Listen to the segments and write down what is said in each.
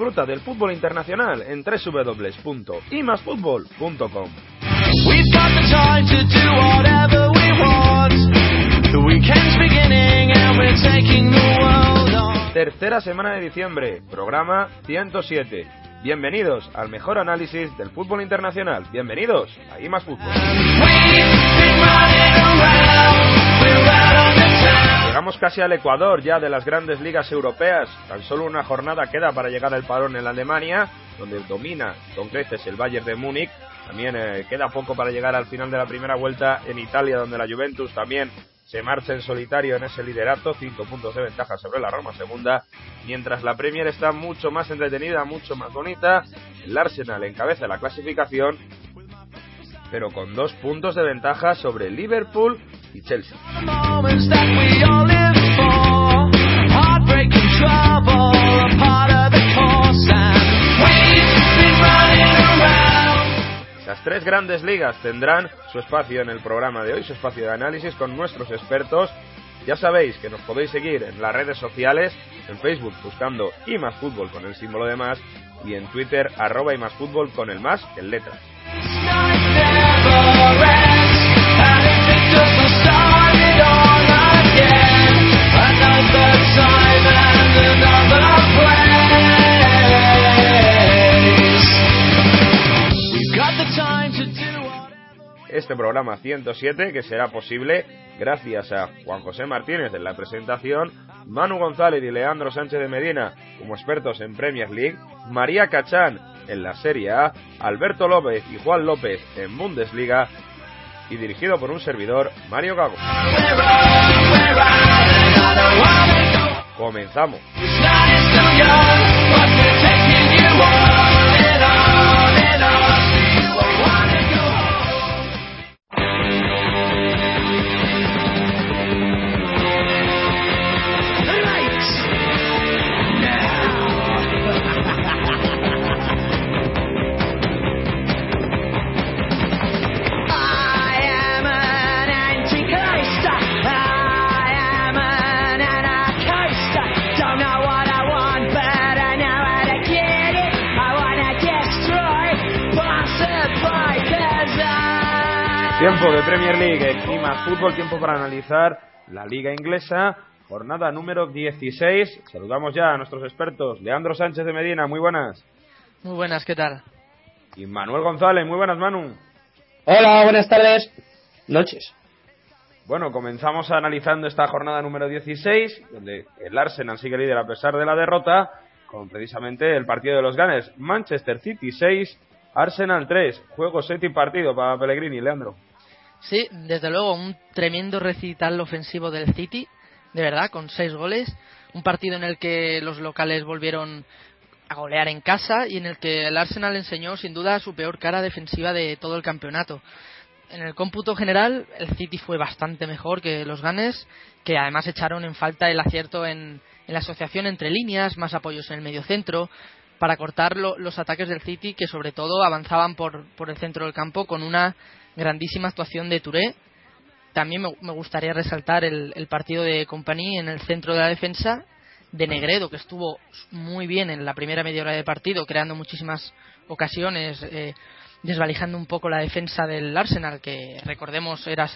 Disfruta del fútbol internacional en www.imasfutbol.com. Tercera semana de diciembre, programa 107. Bienvenidos al mejor análisis del fútbol internacional. Bienvenidos a IMAS Fútbol. Llegamos casi al Ecuador ya de las grandes ligas europeas. Tan solo una jornada queda para llegar al parón en Alemania, donde domina con creces el Bayern de Múnich. También eh, queda poco para llegar al final de la primera vuelta en Italia, donde la Juventus también se marcha en solitario en ese liderato, cinco puntos de ventaja sobre la Roma segunda, mientras la Premier está mucho más entretenida, mucho más bonita. El Arsenal encabeza la clasificación, pero con dos puntos de ventaja sobre Liverpool y Chelsea. Las tres grandes ligas tendrán su espacio en el programa de hoy, su espacio de análisis con nuestros expertos. Ya sabéis que nos podéis seguir en las redes sociales, en Facebook buscando y más fútbol con el símbolo de más y en Twitter arroba y más fútbol con el más en letras. Este programa 107 que será posible gracias a Juan José Martínez en la presentación, Manu González y Leandro Sánchez de Medina como expertos en Premier League, María Cachán en la Serie A, Alberto López y Juan López en Bundesliga y dirigido por un servidor, Mario Gago. Comenzamos. De Premier League más fútbol, tiempo para analizar la liga inglesa, jornada número 16. Saludamos ya a nuestros expertos, Leandro Sánchez de Medina, muy buenas. Muy buenas, ¿qué tal? Y Manuel González, muy buenas Manu. Hola, buenas tardes, noches. Bueno, comenzamos analizando esta jornada número 16, donde el Arsenal sigue líder a pesar de la derrota, con precisamente el partido de los ganes. Manchester City 6, Arsenal 3, juego 7 y partido para Pellegrini, Leandro. Sí, desde luego, un tremendo recital ofensivo del City, de verdad, con seis goles. Un partido en el que los locales volvieron a golear en casa y en el que el Arsenal enseñó sin duda su peor cara defensiva de todo el campeonato. En el cómputo general, el City fue bastante mejor que los Ganes, que además echaron en falta el acierto en, la asociación entre líneas, más apoyos en el mediocentro, para cortar los ataques del City, que sobre todo avanzaban por, por el centro del campo con una grandísima actuación de Touré. También me, gustaría resaltar el, partido de Company en el centro de la defensa de Negredo, que estuvo muy bien en la primera media hora de partido, creando muchísimas ocasiones, eh, desvalijando un poco la defensa del Arsenal, que recordemos era,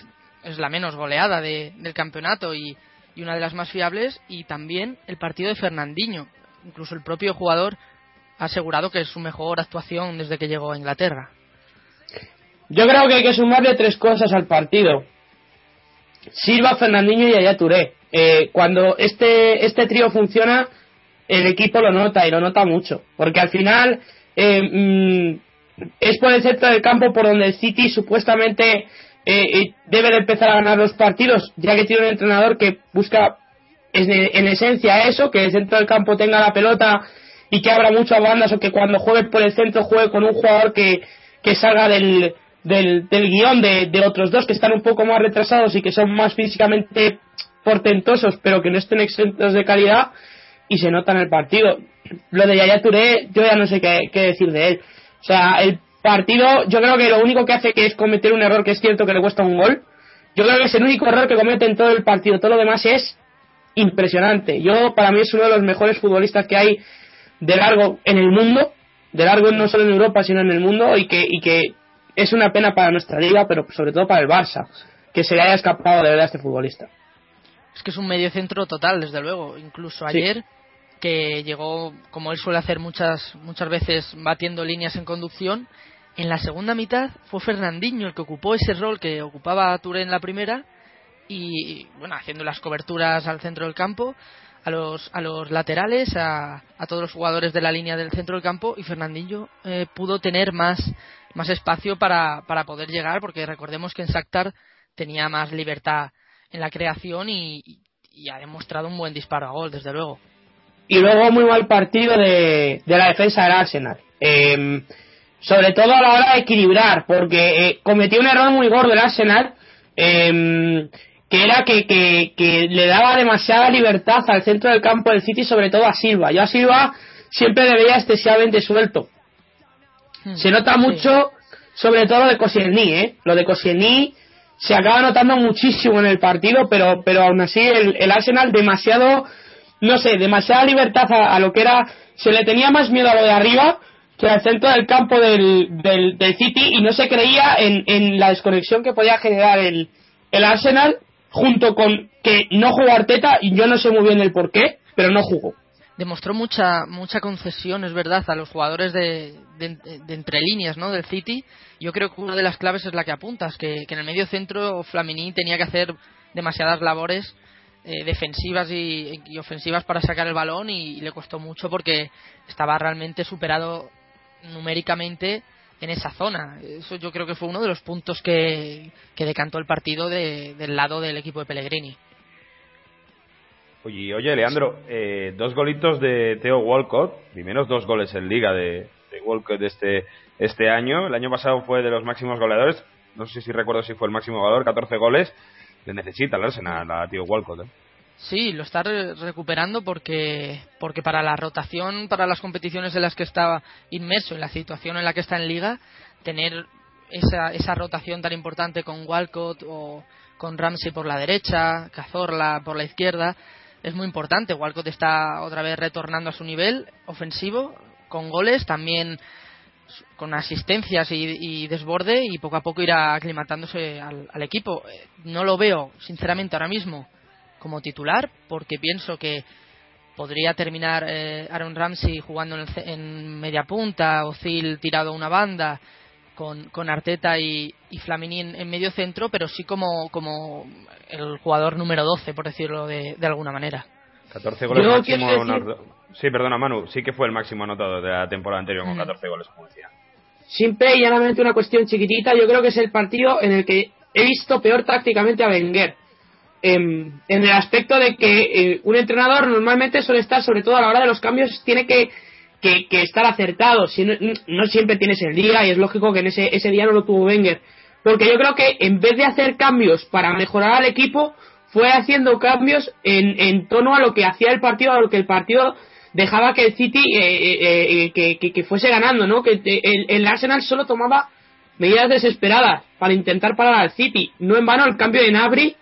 es la menos goleada del campeonato y, y una de las más fiables, y también el partido de Fernandinho. Incluso el propio jugador ha asegurado que es su mejor actuación desde que llegó a Inglaterra. Yo creo que hay que sumarle tres cosas al partido. Silva, Fernandinho y Aya Touré. Eh, cuando este, este trío funciona, el equipo lo nota y lo nota mucho. Porque al final eh, mm, es por el centro del campo por donde el City supuestamente eh, debe de empezar a ganar los partidos, ya que tiene un entrenador que busca en, esencia eso, que el centro del campo tenga la pelota y que abra mucho a bandas o que cuando juegue por el centro juegue con un jugador que, que salga del, del, del guion de, de, otros dos que están un poco más retrasados y que son más físicamente portentosos, pero que no estén exentos de calidad, y se nota en el partido. Lo de Yaya Touré, yo ya no sé qué, qué decir de él. O sea, el partido, yo creo que lo único que hace que es cometer un error que es cierto que le cuesta un gol. Yo creo que es el único error que comete en todo el partido. Todo lo demás es impresionante. Yo, para mí, es uno de los mejores futbolistas que hay de largo en el mundo, de largo no solo en Europa, sino en el mundo, y que, y que es una pena para nuestra liga, pero sobre todo para el Barça, que se le haya escapado de verdad a este futbolista. Es que es un medio centro total, desde luego. Incluso ayer, que llegó, como él suele hacer muchas, muchas veces, batiendo líneas en conducción, en la segunda mitad fue Fernandinho el que ocupó ese rol que ocupaba Touré en la primera y, bueno, haciendo las coberturas al centro del campo, a los, a los laterales, a, a todos los jugadores de la línea del centro del campo y Fernandinho eh, pudo tener más, más espacio para, para poder llegar porque recordemos que en Shakhtar tenía más libertad en la creación y, y ha demostrado un buen disparo a gol, desde luego. Y luego muy mal partido de, de la defensa del Arsenal. Eh, sobre todo a la hora de equilibrar, porque eh, cometió un error muy gordo el Arsenal, eh, que era que, que, que, le daba demasiada libertad al centro del campo del City, sobre todo a Silva. Yo a Silva siempre le veía excesivamente suelto. Hmm. Se nota mucho, sobre todo de Koscielny, ¿eh? Lo de Koscielny se acaba notando muchísimo en el partido, pero, pero aún así el, el Arsenal demasiado, no sé, demasiada libertad a, a, lo que era, se le tenía más miedo a lo de arriba que al centro del campo del, del, del City y no se creía en, en, la desconexión que podía generar el, el Arsenal junto con que no jugó Arteta y yo no sé muy bien el por qué, pero no jugó demostró mucha mucha concesión, es verdad, a los jugadores de, de, entre líneas ¿no? del City. Yo creo que una de las claves es la que apuntas, que, que en el medio centro Flamini tenía que hacer demasiadas labores eh, defensivas y, ofensivas para sacar el balón y, le costó mucho porque estaba realmente superado numéricamente en esa zona. Eso yo creo que fue uno de los puntos que, que decantó el partido de, del lado del equipo de Pellegrini. Oye, oye Leandro, eh, dos golitos de Theo Walcott, primeros dos goles en liga de, Walcott este, este año. El año pasado fue de los máximos goleadores, no sé si recuerdo si fue el máximo goleador, 14 goles. Le necesita el Arsenal a Theo Walcott. ¿eh? Sí, lo está recuperando porque, porque para la rotación, para las competiciones en las que estaba inmerso, en la situación en la que está en liga, tener esa, esa rotación tan importante con Walcott o con Ramsey por la derecha, Cazorla por la izquierda, es muy importante. Walcott está otra vez retornando a su nivel ofensivo, con goles, también con asistencias y, desborde y poco a poco irá aclimatándose al, al, equipo. No lo veo, sinceramente, ahora mismo como titular porque pienso que podría terminar eh, Aaron Ramsey jugando en, el, en, media punta, Ozil tirado a una banda con, con Arteta y, y Flamini en, en, medio centro, pero sí como, como el jugador número 12, por decirlo de, de alguna manera. 14 goles máximo. Decir... Sí, perdona, Manu, sí que fue el máximo anotado de la temporada anterior con 14 mm. goles, como decía. Simple y llanamente una cuestión chiquitita, yo creo que es el partido en el que he visto peor tácticamente a Wenger. Eh, en el aspecto de que eh, un entrenador normalmente suele estar, sobre todo a la hora de los cambios, tiene que, que, estar acertado. Si no, no, siempre tienes el día y es lógico que en ese, ese día no lo tuvo Wenger. Porque yo creo que en vez de hacer cambios para mejorar al equipo, fue haciendo cambios en, en tono a lo que hacía el partido, a lo que el partido dejaba que el City eh, eh, que, que, que, fuese ganando, ¿no? Que el, el, Arsenal solo tomaba medidas desesperadas para intentar parar al City. No en vano el cambio de Nabri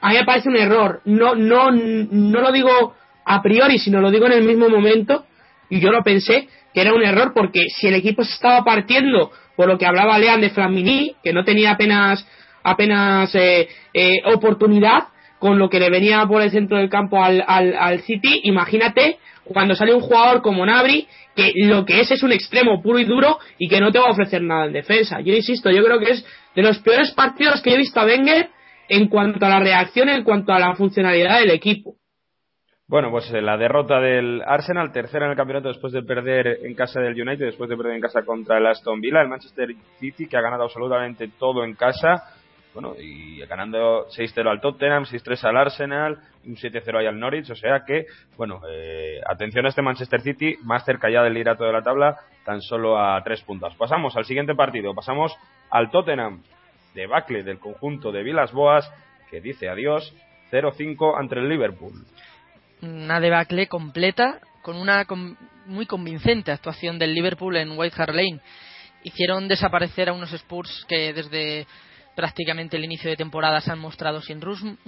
a mí me parece un error. No, no, no lo digo a priori, sino lo digo en el mismo momento. Y yo lo pensé que era un error porque si el equipo se estaba partiendo por lo que hablaba Lean de Flamini, que no tenía apenas apenas eh, eh, oportunidad, con lo que le venía por el centro del campo al, al, al City, imagínate cuando sale un jugador como Nabri, que lo que es es un extremo puro y duro y que no te va a ofrecer nada en defensa. Yo insisto, yo creo que es de los peores partidos que he visto a Wenger en cuanto a la reacción, en cuanto a la funcionalidad del equipo. Bueno, pues eh, la derrota del Arsenal, tercera en el campeonato después de perder en casa del United, después de perder en casa contra el Aston Villa, el Manchester City que ha ganado absolutamente todo en casa, bueno, y ganando 6-0 al Tottenham, 6-3 al Arsenal, un 7-0 ahí al Norwich, o sea que, bueno, eh, atención a este Manchester City, más cerca ya del liderato de la tabla, tan solo a tres puntos. Pasamos al siguiente partido, pasamos al Tottenham, debacle del conjunto de Vilas Boas, que dice adiós 0-5 ante el Liverpool. Una debacle completa, con una muy convincente actuación del Liverpool en White Hart Lane. Hicieron desaparecer a unos Spurs que desde prácticamente el inicio de temporada se han mostrado sin,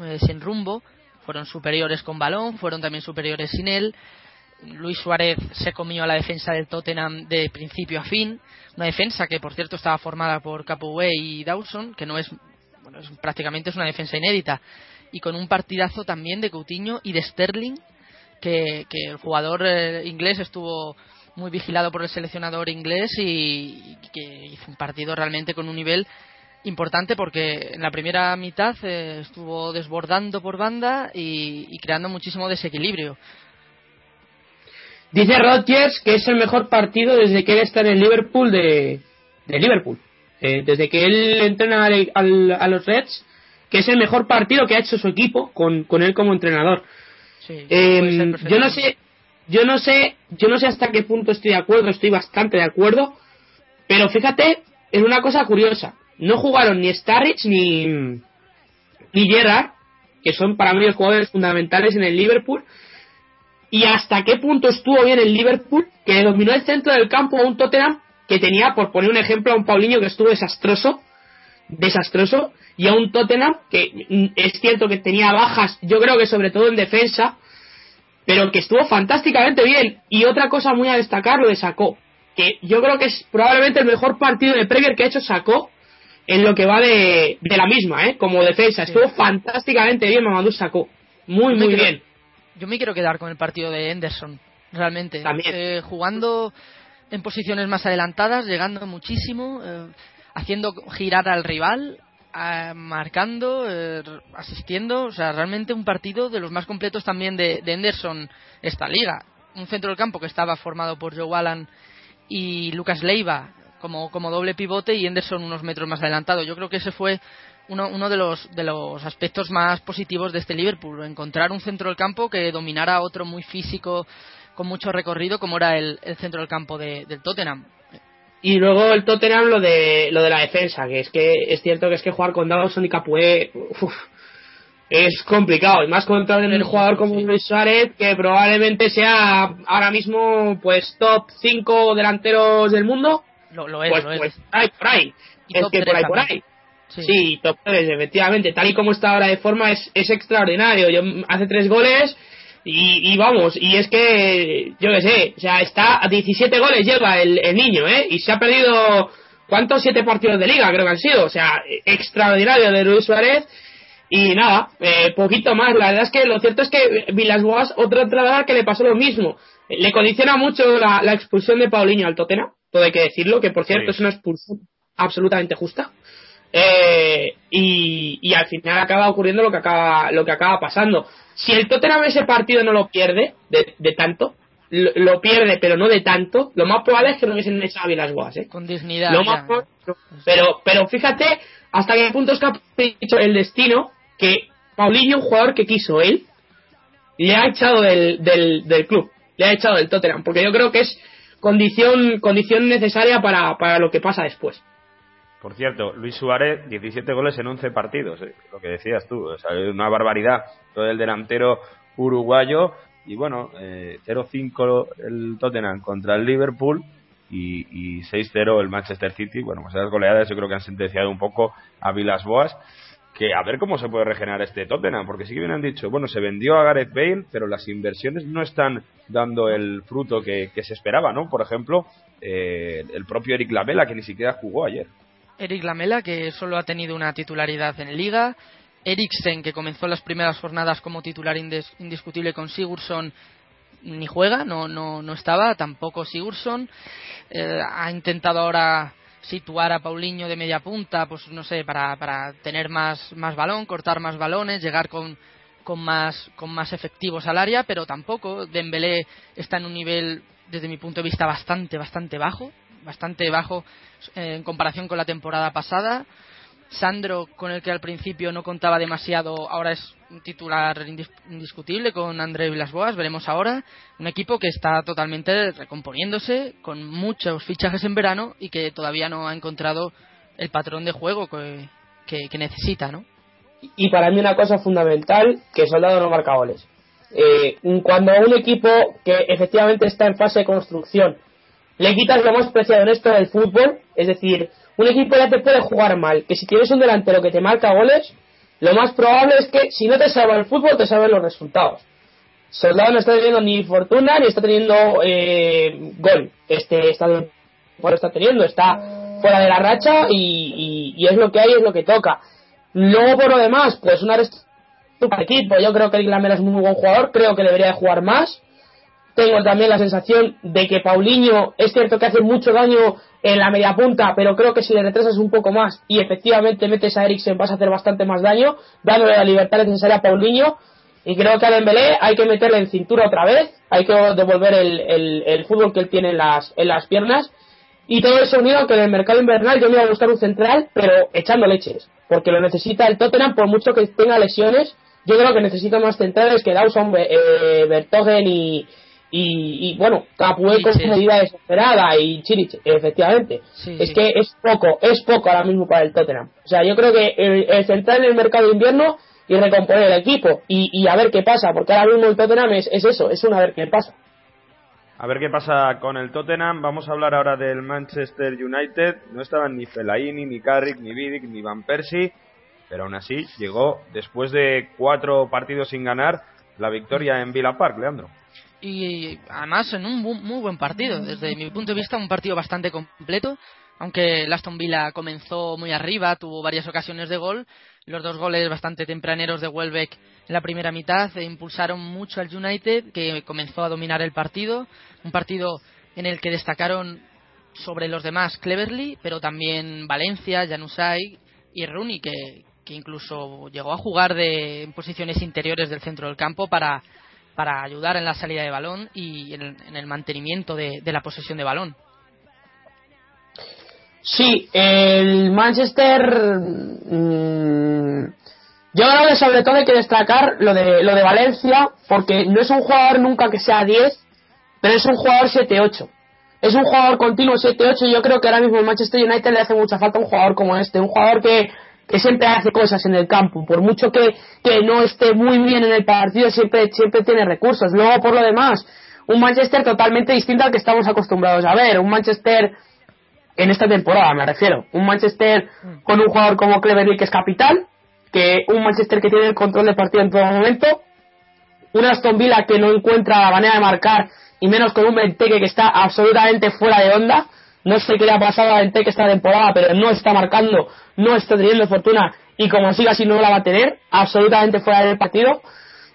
eh, sin rumbo, fueron superiores con balón, fueron también superiores sin él. Luis Suárez se comió a la defensa del Tottenham de principio a fin, una defensa que por cierto estaba formada por Capoue y Dawson, que no es, bueno, es, prácticamente es una defensa inédita, y con un partidazo también de Coutinho y de Sterling, que, el jugador eh, inglés estuvo muy vigilado por el seleccionador inglés y, que hizo un partido realmente con un nivel importante porque en la primera mitad eh, estuvo desbordando por banda y creando muchísimo desequilibrio. Dice Rodgers que es el mejor partido desde que él está en el Liverpool de, de Liverpool. Eh, desde que él entrena al, al, a los Reds, que es el mejor partido que ha hecho su equipo con, con él como entrenador. Sí, Eh, yo no sé, yo no sé, yo no sé hasta qué punto estoy de acuerdo, estoy bastante de acuerdo, pero fíjate en una cosa curiosa. No jugaron ni Starrich ni, ni Gerrard, que son para mí los jugadores fundamentales en el Liverpool, y hasta qué punto estuvo bien el Liverpool, que dominó el centro del campo a un Tottenham que tenía, por poner un ejemplo, a un Paulinho que estuvo desastroso, desastroso, y a un Tottenham que mm, es cierto que tenía bajas, yo creo que sobre todo en defensa, pero que estuvo fantásticamente bien. Y otra cosa muy a destacar, lo de Sacó, que yo creo que es probablemente el mejor partido de Premier que ha hecho Sacó en lo que va de, de la misma, ¿eh? como defensa. Estuvo sí. fantásticamente bien Mamadou Sacó. Muy, muy bien. Yo me quiero quedar con el partido de Henderson, realmente. También. Eh, jugando en posiciones más adelantadas, llegando muchísimo, eh, haciendo girar al rival, eh, marcando, asistiendo, o sea, realmente un partido de los más completos también de, de Henderson esta liga. Un centro del campo que estaba formado por Joe Allen y Lucas Leiva como, como doble pivote y Henderson unos metros más adelantado. Yo creo que ese fue uno, uno de, los, de los aspectos más positivos de este Liverpool, encontrar un centro del campo que dominara a otro muy físico, con mucho recorrido, como era el, el centro del campo de, del Tottenham. Y luego el Tottenham lo de lo de la defensa, que es que es cierto que es que jugar con Dawson y Capué uf, es complicado, y más contra un jugador como sí. Luis Suárez, que probablemente sea ahora mismo pues top 5 delanteros del mundo. Lo, lo es, pues, lo pues es. hay por ahí. Y es que por ahí, por ahí. Sí. Sí, top 3, efectivamente. Tal y como está ahora de forma es, es extraordinario. Yo, hace tres goles y, y, vamos, y es que, yo qué sé, o sea, está a 17 goles lleva el, el, niño, ¿eh? Y se ha perdido, ¿cuántos? Siete partidos de liga creo que han sido. O sea, extraordinario de Luis Suárez. Y nada, eh, poquito más. La verdad es que lo cierto es que Vilas Boas, otra entrada que le pasó lo mismo. Le condiciona mucho la, la expulsión de Paulinho al Totena, todo hay que decirlo, que por cierto sí. es una expulsión absolutamente justa. Eh, y, y, al final acaba ocurriendo lo que acaba lo que acaba pasando. Si el Tottenham ese partido no lo pierde de, de tanto lo, lo, pierde pero no de tanto lo más probable es que no hubiesen echado bien las guas ¿eh? con dignidad lo más probable, pero pero fíjate hasta qué punto es dicho el destino que Paulinho un jugador que quiso él le ha echado del, del, del club le ha echado del Tottenham porque yo creo que es condición condición necesaria para, para lo que pasa después por cierto, Luis Suárez, 17 goles en 11 partidos, ¿eh? lo que decías tú, o una barbaridad. Todo el delantero uruguayo, y bueno, eh, 0-5 el Tottenham contra el Liverpool y, y 6-0 el Manchester City. Bueno, pues esas goleadas yo creo que han sentenciado un poco a Vilas Boas. Que a ver cómo se puede regenerar este Tottenham, porque sí que bien han dicho, bueno, se vendió a Gareth Bale, pero las inversiones no están dando el fruto que, que se esperaba, ¿no? Por ejemplo, eh, el propio Eric Lamela, que ni siquiera jugó ayer. Eric Lamela, que solo ha tenido una titularidad en Liga. Eriksen, que comenzó las primeras jornadas como titular indiscutible con Sigurdsson, ni juega, no, no, no estaba, tampoco Sigurdsson. Eh, ha intentado ahora situar a Paulinho de media punta, pues no sé, para, para tener más, más balón, cortar más balones, llegar con, con, más, con más efectivos al área, pero tampoco. Dembélé está en un nivel, desde mi punto de vista, bastante, bastante bajo bastante bajo eh, en comparación con la temporada pasada. Sandro, con el que al principio no contaba demasiado, ahora es un titular indis indiscutible con André Vilasboas, veremos ahora. Un equipo que está totalmente recomponiéndose, con muchos fichajes en verano y que todavía no ha encontrado el patrón de juego que, que, que necesita, ¿no? Y para mí una cosa fundamental, que Soldado no marca goles. Eh, cuando un equipo que efectivamente está en fase de construcción le quitas lo más preciado en esto del fútbol, es decir, un equipo ya te puede jugar mal, que si tienes un delantero que te marca goles, lo más probable es que si no te salva el fútbol, te salven los resultados. Soldado no está teniendo ni fortuna ni está teniendo eh, gol. Este estado por está teniendo, está fuera de la racha y, y, es lo que hay, es lo que toca. Luego, por lo demás, pues una para equipo. Yo creo que el Lamela es un muy buen jugador, creo que debería de jugar más. Tengo también la sensación de que Paulinho es cierto que hace mucho daño en la media punta, pero creo que si le retrasas un poco más y efectivamente metes a Eriksen vas a hacer bastante más daño, dándole la libertad necesaria a Paulinho. Y creo que a Dembélé hay que meterle en cintura otra vez, hay que devolver el, el, fútbol que él tiene en las, en las piernas. Y todo eso unido que en el mercado invernal yo me voy a buscar un central, pero echando leches, porque lo necesita el Tottenham por mucho que tenga lesiones. Yo creo que necesita más centrales que Dawson, eh, Bertogen y, y, bueno, Capué con medida desesperada y Chirich, efectivamente. es que es poco, es poco ahora mismo para el Tottenham. O sea, yo creo que el, central en el mercado de invierno y recomponer el equipo y, y, a ver qué pasa, porque ahora mismo el Tottenham es, es eso, es un a ver qué pasa. A ver qué pasa con el Tottenham. Vamos a hablar ahora del Manchester United. No estaban ni Fellaini, ni Carrick, ni Vidic, ni Van Persie. Pero aún así llegó, después de cuatro partidos sin ganar, la victoria en Villa Park, Leandro y además en un muy buen partido. Desde mi punto de vista, un partido bastante completo. Aunque el Aston Villa comenzó muy arriba, tuvo varias ocasiones de gol, los dos goles bastante tempraneros de Welbeck en la primera mitad impulsaron mucho al United, que comenzó a dominar el partido. Un partido en el que destacaron sobre los demás Cleverly, pero también Valencia, Janusay y Rooney, que, que incluso llegó a jugar de, en posiciones interiores del centro del campo para para ayudar en la salida de balón y en el, mantenimiento de, la posesión de balón. Sí, el Manchester. Mm, yo creo que sobre todo hay que destacar lo de, lo de Valencia, porque no es un jugador nunca que sea 10, pero es un jugador 7-8. Es un jugador continuo 7-8 y yo creo que ahora mismo el Manchester United le hace mucha falta un jugador como este, un jugador que, que siempre hace cosas en el campo, por mucho que, que no esté muy bien en el partido, siempre, siempre tiene recursos. Luego, por lo demás, un Manchester totalmente distinto al que estamos acostumbrados a ver. Un Manchester en esta temporada, me refiero. Un Manchester con un jugador como Cleverly que es capital, que un Manchester que tiene el control de partido en todo momento, un Aston Villa que no encuentra la manera de marcar y menos con un Benteke que está absolutamente fuera de onda no sé qué le ha pasado a Benteke esta temporada, pero no está marcando, no está teniendo fortuna y como siga así no la va a tener, absolutamente fuera del partido.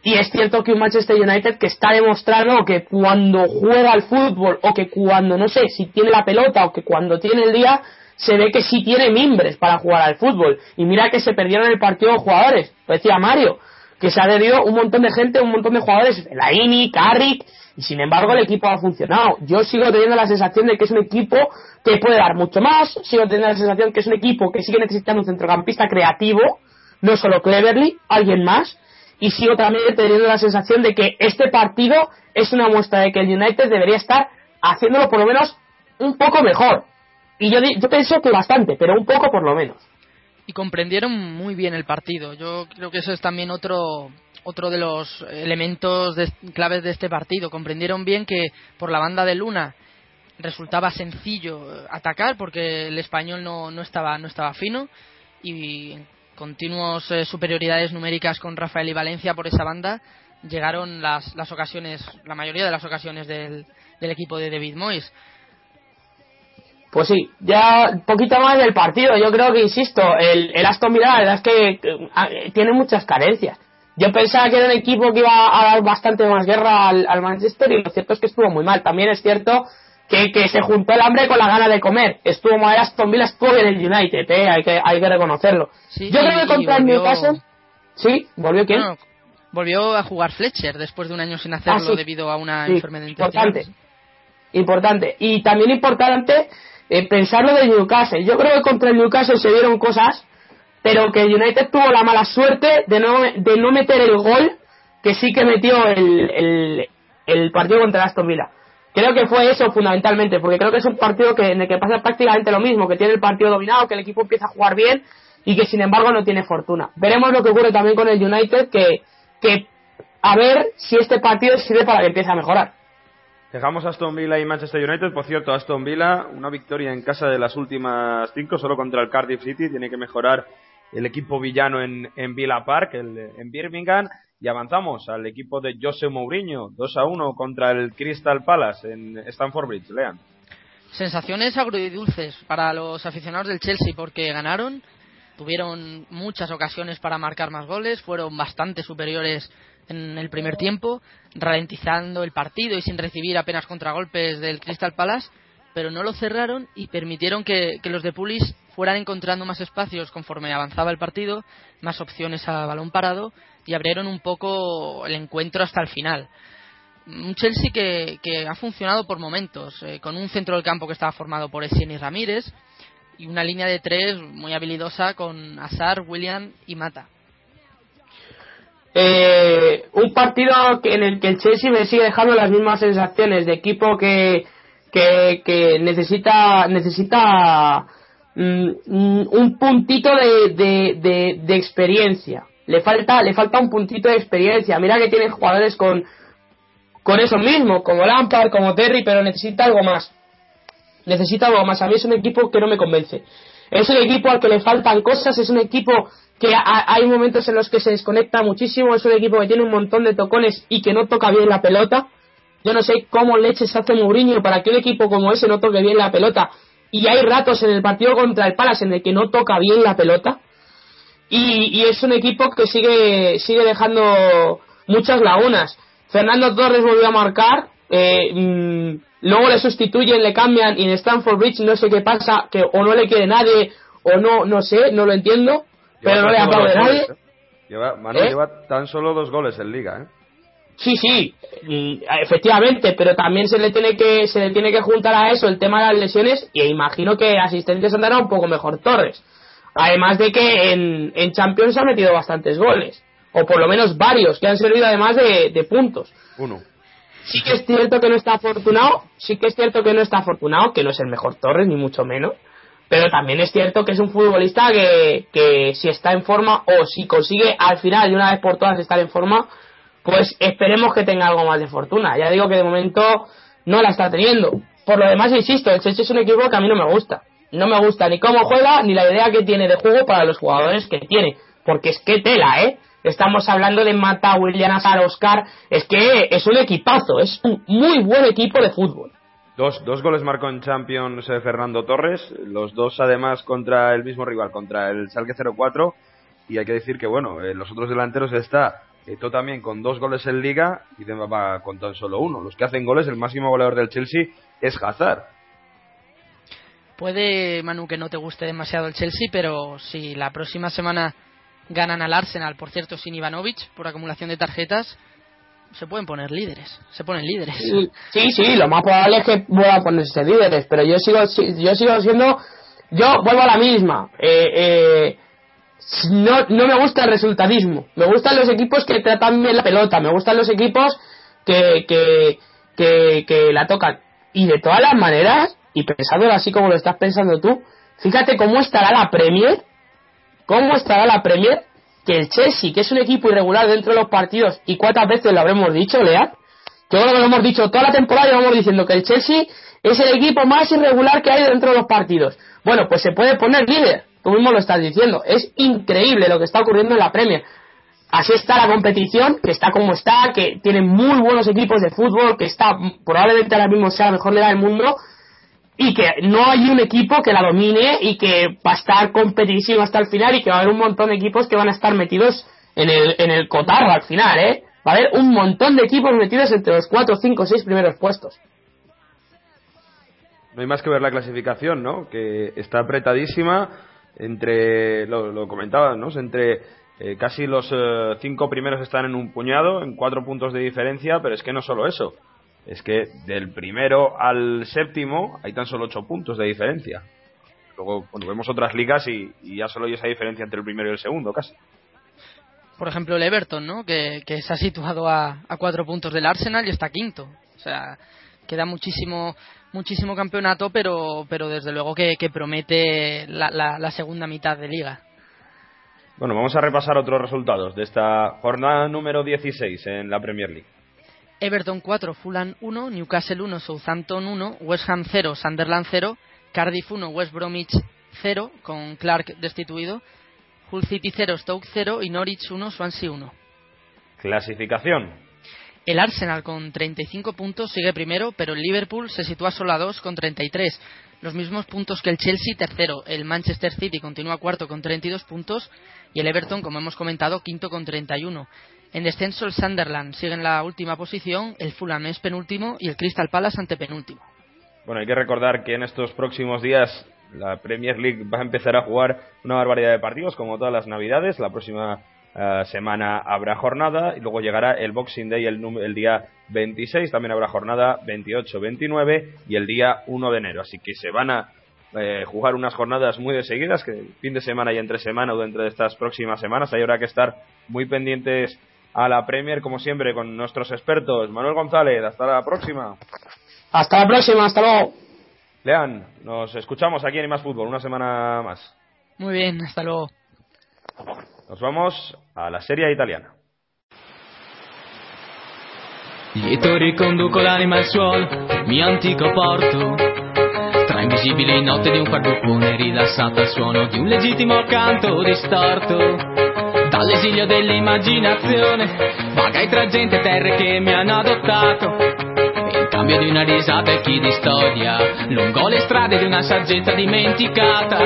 Y es cierto que un Manchester United que está demostrando que cuando juega al fútbol o que cuando, no sé, si tiene la pelota o que cuando tiene el día, se ve que sí tiene mimbres para jugar al fútbol. Y mira que se perdieron el partido jugadores, lo decía Mario, que se ha perdido un montón de gente, un montón de jugadores, Laini, Carrick, y sin embargo el equipo ha funcionado. Yo sigo teniendo la sensación de que es un equipo que puede dar mucho más, sigo teniendo la sensación que es un equipo que sigue necesitando un centrocampista creativo, no solo Cleverly, alguien más, y sigo también teniendo la sensación de que este partido es una muestra de que el United debería estar haciéndolo por lo menos un poco mejor. Y yo, yo pienso que bastante, pero un poco por lo menos. Y comprendieron muy bien el partido. Yo creo que eso es también otro otro de los elementos claves de este partido. Comprendieron bien que por la banda de Luna resultaba sencillo atacar porque el español no, no, estaba, no estaba fino y continuos eh, superioridades numéricas con Rafael y Valencia por esa banda llegaron las, las ocasiones, la mayoría de las ocasiones del, del equipo de David Moyes. Pues sí, ya un poquito más del partido. Yo creo que, insisto, el, el Aston Villa la verdad es que tiene muchas carencias. Yo pensaba que era un equipo que iba a dar bastante más guerra al, Manchester y lo cierto es que estuvo muy mal. También es cierto que, que se juntó el hambre con la gana de comer. Estuvo mal Aston Villa, estuvo el United, ¿eh? hay, que, hay que reconocerlo. Yo creo que contra el Newcastle... ¿Sí? ¿Volvió quién? volvió a jugar Fletcher después de un año sin hacerlo ah, debido a una enfermedad importante. Importante. Y también importante eh, pensar lo del Newcastle. Yo creo que contra el Newcastle se dieron cosas pero que United tuvo la mala suerte de no, de no meter el gol que sí que metió el, el, partido contra Aston Villa. Creo que fue eso fundamentalmente, porque creo que es un partido que, en el que pasa prácticamente lo mismo, que tiene el partido dominado, que el equipo empieza a jugar bien y que sin embargo no tiene fortuna. Veremos lo que ocurre también con el United, que, que a ver si este partido sirve para que empiece a mejorar. Dejamos Aston Villa y Manchester United. Por cierto, Aston Villa, una victoria en casa de las últimas cinco, solo contra el Cardiff City. Tiene que mejorar el equipo villano en, en Villa Park, en Birmingham, y avanzamos al equipo de José Mourinho, 2 a 1 contra el Crystal Palace en Stamford Bridge. Lean. Sensaciones agridulces para los aficionados del Chelsea porque ganaron, tuvieron muchas ocasiones para marcar más goles, fueron bastante superiores en el primer tiempo, ralentizando el partido y sin recibir apenas contragolpes del Crystal Palace, pero no lo cerraron y permitieron que, los de Pulis fueran encontrando más espacios conforme avanzaba el partido, más opciones a balón parado y abrieron un poco el encuentro hasta el final. Un Chelsea que, ha funcionado por momentos, eh, con un centro del campo que estaba formado por Essien y Ramírez y una línea de tres muy habilidosa con Azar, William y Mata. Eh, un partido en el que el Chelsea me sigue dejando las mismas sensaciones de equipo que, que, necesita necesita mm, un puntito de, de, experiencia. Le falta le falta un puntito de experiencia. Mira que tiene jugadores con con eso mismo como Lampard como Terry pero necesita algo más. Necesita algo más. A mí es un equipo que no me convence. Es un equipo al que le faltan cosas es un equipo que hay momentos en los que se desconecta muchísimo, es un equipo que tiene un montón de tocones y que no toca bien la pelota. Yo no sé cómo leches hace Mourinho para que un equipo como ese no toque bien la pelota. Y hay ratos en el partido contra el Palace en el que no toca bien la pelota. Y, es un equipo que sigue, sigue dejando muchas lagunas. Fernando Torres volvió a marcar. Eh, mm, luego le sustituyen, le cambian y en Stanford Bridge no sé qué pasa, que o no le quiere nadie o no, no sé, no lo entiendo pero no le aplaude nadie. ¿eh? Lleva, ¿Eh? lleva tan solo dos goles en liga, ¿eh? Sí, sí, efectivamente, pero también se le tiene que se le tiene que juntar a eso el tema de las lesiones y imagino que asistentes andará un poco mejor Torres. Además de que en, en Champions ha metido bastantes goles, o por lo menos varios, que han servido además de, de puntos. Uno. Sí que es cierto que no está afortunado, sí que es cierto que no está afortunado, que no es el mejor Torres, ni mucho menos, pero también es cierto que es un futbolista que, que si está en forma o si consigue al final de una vez por todas estar en forma, pues esperemos que tenga algo más de fortuna. Ya digo que de momento no la está teniendo. Por lo demás, insisto, el Chelsea es un equipo que a mí no me gusta. No me gusta ni cómo juega ni la idea que tiene de juego para los jugadores que tiene. Porque es que tela, ¿eh? Estamos hablando de Mata, William Azar, Oscar. Es que es un equipazo, es un muy buen equipo de fútbol. Dos, dos goles marcó en Champions eh, Fernando Torres, los dos además contra el mismo rival, contra el Salque 04. Y hay que decir que, bueno, eh, los otros delanteros está Esto también con dos goles en Liga y va con tan solo uno. Los que hacen goles, el máximo goleador del Chelsea es Hazard. Puede, Manu, que no te guste demasiado el Chelsea, pero si la próxima semana ganan al Arsenal, por cierto, sin Ivanovic, por acumulación de tarjetas, se pueden poner líderes, se ponen líderes. Sí, sí, lo más probable es que vuelvan a ponerse líderes, pero yo sigo, yo sigo siendo, yo vuelvo a la misma. Eh, eh, no, no me gusta el resultadismo, me gustan los equipos que tratan bien la pelota, me gustan los equipos que, que, que, que la tocan. Y de todas las maneras, y pensándolo así como lo estás pensando tú, fíjate cómo estará la Premier, cómo estará la Premier que el Chelsea, que es un equipo irregular dentro de los partidos, y cuántas veces lo habremos dicho, Lea, yo creo que lo hemos dicho toda la temporada, y vamos diciendo que el Chelsea es el equipo más irregular que hay dentro de los partidos. Bueno, pues se puede poner líder, tú mismo lo estás diciendo, es increíble lo que está ocurriendo en la Premier. Así está la competición, que está como está, que tiene muy buenos equipos de fútbol, que está probablemente ahora mismo sea la mejor liga del mundo, y que no hay un equipo que la domine y que va a estar competitivo hasta el final y que va a haber un montón de equipos que van a estar metidos en el, en el cotarro al final, ¿eh? Va a haber un montón de equipos metidos entre los 4, 5, 6 primeros puestos. No hay más que ver la clasificación, ¿no? Que está apretadísima entre, lo, lo ¿no? Entre eh, casi los eh, cinco primeros están en un puñado, en cuatro puntos de diferencia, pero es que no solo eso es que del primero al séptimo hay tan solo ocho puntos de diferencia. Luego, cuando vemos otras ligas y, ya solo hay esa diferencia entre el primero y el segundo, casi. Por ejemplo, el Everton, ¿no? Que, se ha situado a, cuatro puntos del Arsenal y está quinto. O sea, queda muchísimo muchísimo campeonato, pero, pero desde luego que, promete la, la segunda mitad de liga. Bueno, vamos a repasar otros resultados de esta jornada número 16 en la Premier League. Everton 4, Fulham 1, Newcastle 1, Southampton 1, West Ham 0, Sunderland 0, Cardiff 1, West Bromwich 0, con Clark destituido, Hull City 0, Stoke 0 y Norwich 1, Swansea 1. Clasificación. El Arsenal con 35 puntos sigue primero, pero el Liverpool se sitúa solo a 2 con 33. Los mismos puntos que el Chelsea tercero. El Manchester City continúa cuarto con 32 puntos y el Everton, como hemos comentado, quinto con 31. En descenso el Sunderland sigue en la última posición, el Fulham es penúltimo y el Crystal Palace antepenúltimo. Bueno, hay que recordar que en estos próximos días la Premier League va a empezar a jugar una barbaridad de partidos como todas las navidades. La próxima eh, semana habrá jornada y luego llegará el Boxing Day el, el día 26. También habrá jornada 28, 29 y el día 1 de enero. Así que se van a eh, jugar unas jornadas muy de seguidas, que fin de semana y entre semana o dentro de estas próximas semanas hay habrá que estar muy pendientes a la Premier, como siempre, con nuestros expertos. Manuel González, hasta la próxima. Hasta la próxima, hasta luego. Lean, nos escuchamos aquí en Más Fútbol una semana más. Muy bien, hasta luego. Nos vamos a la serie italiana. Lieto riconduco l'anima al suolo, mio antico porto. Tra invisibili notte di un farbucone rilassato al suono di un legittimo canto distorto. Dall'esilio dell'immaginazione, vagai tra gente e terre che mi hanno adottato cambio di una risata e chi di storia, lungo le strade di una saggezza dimenticata,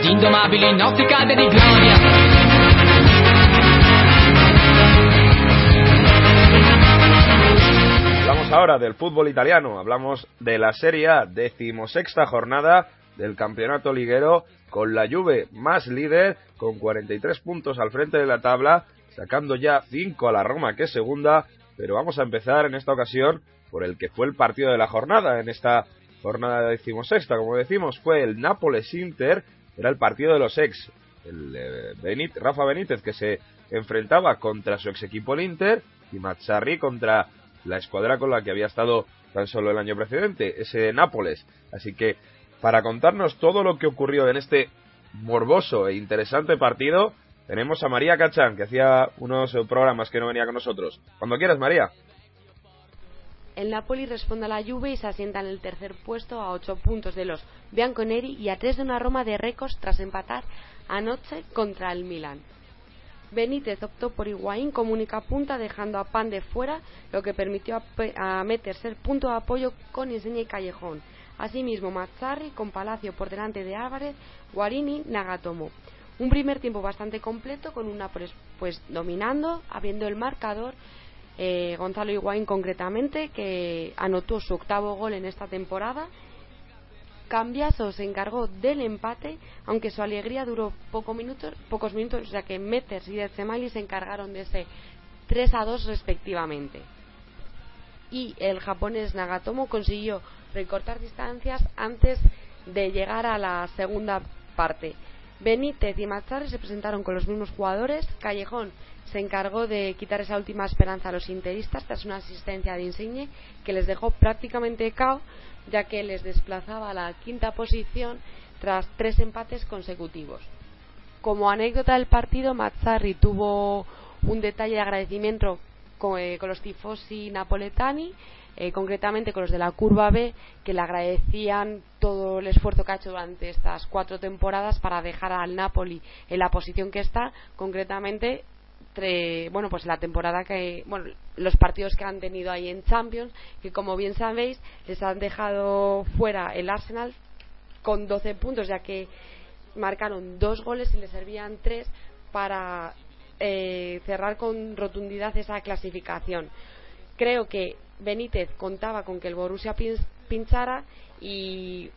di indomabili notti calde di gloria. Ahora del fútbol italiano, hablamos de la Serie A, decimosexta jornada del campeonato liguero, con la Juve más líder, con 43 puntos al frente de la tabla, sacando ya 5 a la Roma que es segunda, pero vamos a empezar en esta ocasión por el que fue el partido de la jornada. En esta jornada decimosexta, como decimos, fue el Nápoles-Inter, era el partido de los ex, el eh, Rafa Benítez que se enfrentaba contra su ex equipo el Inter y Mazzarri contra la escuadra con la que había estado tan solo el año precedente, ese Nápoles. Así que para contarnos todo lo que ocurrió en este morboso e interesante partido, tenemos a María Cachán, que hacía unos programas que no venía con nosotros. Cuando quieras, María. El Napoli responde a la Juve y se asienta en el tercer puesto a ocho puntos de los Bianconeri y a tres de una Roma de récords tras empatar anoche contra el Milan. Benítez optó por Higuaín como única punta dejando a Pan de fuera, lo que permitió a, meterse el punto de apoyo con Insigne y Callejón. Asimismo, Mazzarri con Palacio por delante de Álvarez, Guarini, Nagatomo. Un primer tiempo bastante completo con una pues, pues dominando, abriendo el marcador eh, Gonzalo Higuaín concretamente, que anotó su octavo gol en esta temporada. Cambiaso se encargó del empate, aunque su alegría duró pocos minutos, pocos minutos, ya que Meters y Dezemali se encargaron de ese 3 a 2 respectivamente. Y el japonés Nagatomo consiguió recortar distancias antes de llegar a la segunda parte. Benítez y Mazzarri se presentaron con los mismos jugadores. Callejón se encargó de quitar esa última esperanza a los interistas tras una asistencia de Insigne que les dejó prácticamente cao ya que les desplazaba a la quinta posición tras tres empates consecutivos. Como anécdota del partido, Mazzarri tuvo un detalle de agradecimiento con, eh, los tifosi napoletani, eh, concretamente con los de la curva B, que le agradecían todo el esfuerzo que ha hecho durante estas cuatro temporadas para dejar al Napoli en la posición que está, concretamente bueno pues la temporada que bueno los partidos que han tenido ahí en Champions que como bien sabéis les han dejado fuera el Arsenal con 12 puntos ya que marcaron dos goles y le servían tres para eh, cerrar con rotundidad esa clasificación creo que Benítez contaba con que el Borussia pinchara y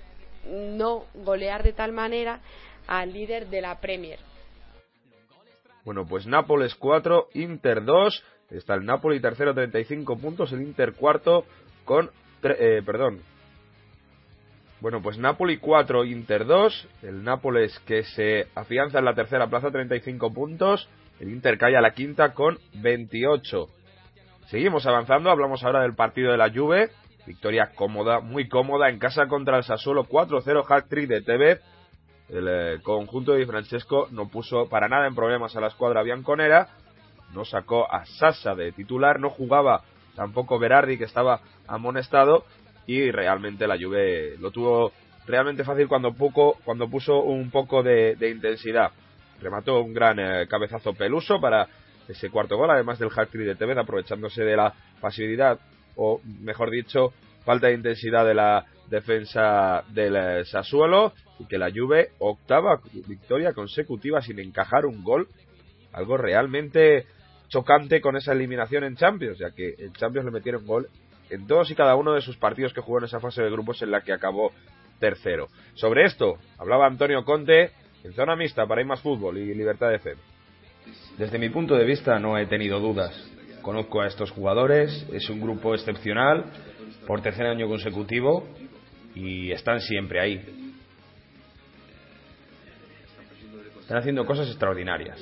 no golear de tal manera al líder de la Premier bueno, pues Nápoles 4, Inter 2. Está el Napoli tercero, 35 puntos. El Inter cuarto con. Eh, perdón. Bueno, pues Napoli 4, Inter 2. El Nápoles que se afianza en la tercera plaza, 35 puntos. El Inter cae a la quinta con 28. Seguimos avanzando. Hablamos ahora del partido de la Juve. Victoria cómoda, muy cómoda en casa contra el Sassuolo 4-0 hat-trick de TV el eh, conjunto de Francesco no puso para nada en problemas a la escuadra bianconera, no sacó a Sasa de titular, no jugaba tampoco Berardi que estaba amonestado y realmente la Juve lo tuvo realmente fácil cuando poco cuando puso un poco de, intensidad. Remató un gran eh, cabezazo peluso para ese cuarto gol, además del hat-trick de Tevez, aprovechándose de la pasividad, o mejor dicho, falta de intensidad de la defensa del eh, Sassuolo, y que la Juve, octava victoria consecutiva sin encajar un gol, algo realmente chocante con esa eliminación en Champions, ya que en Champions le metieron gol en todos y cada uno de sus partidos que jugó en esa fase de grupos en la que acabó tercero. Sobre esto hablaba Antonio Conte en zona mixta para ir más fútbol y libertad de fe. Desde mi punto de vista no he tenido dudas. Conozco a estos jugadores, es un grupo excepcional por tercer año consecutivo y están siempre ahí. Están haciendo cosas extraordinarias.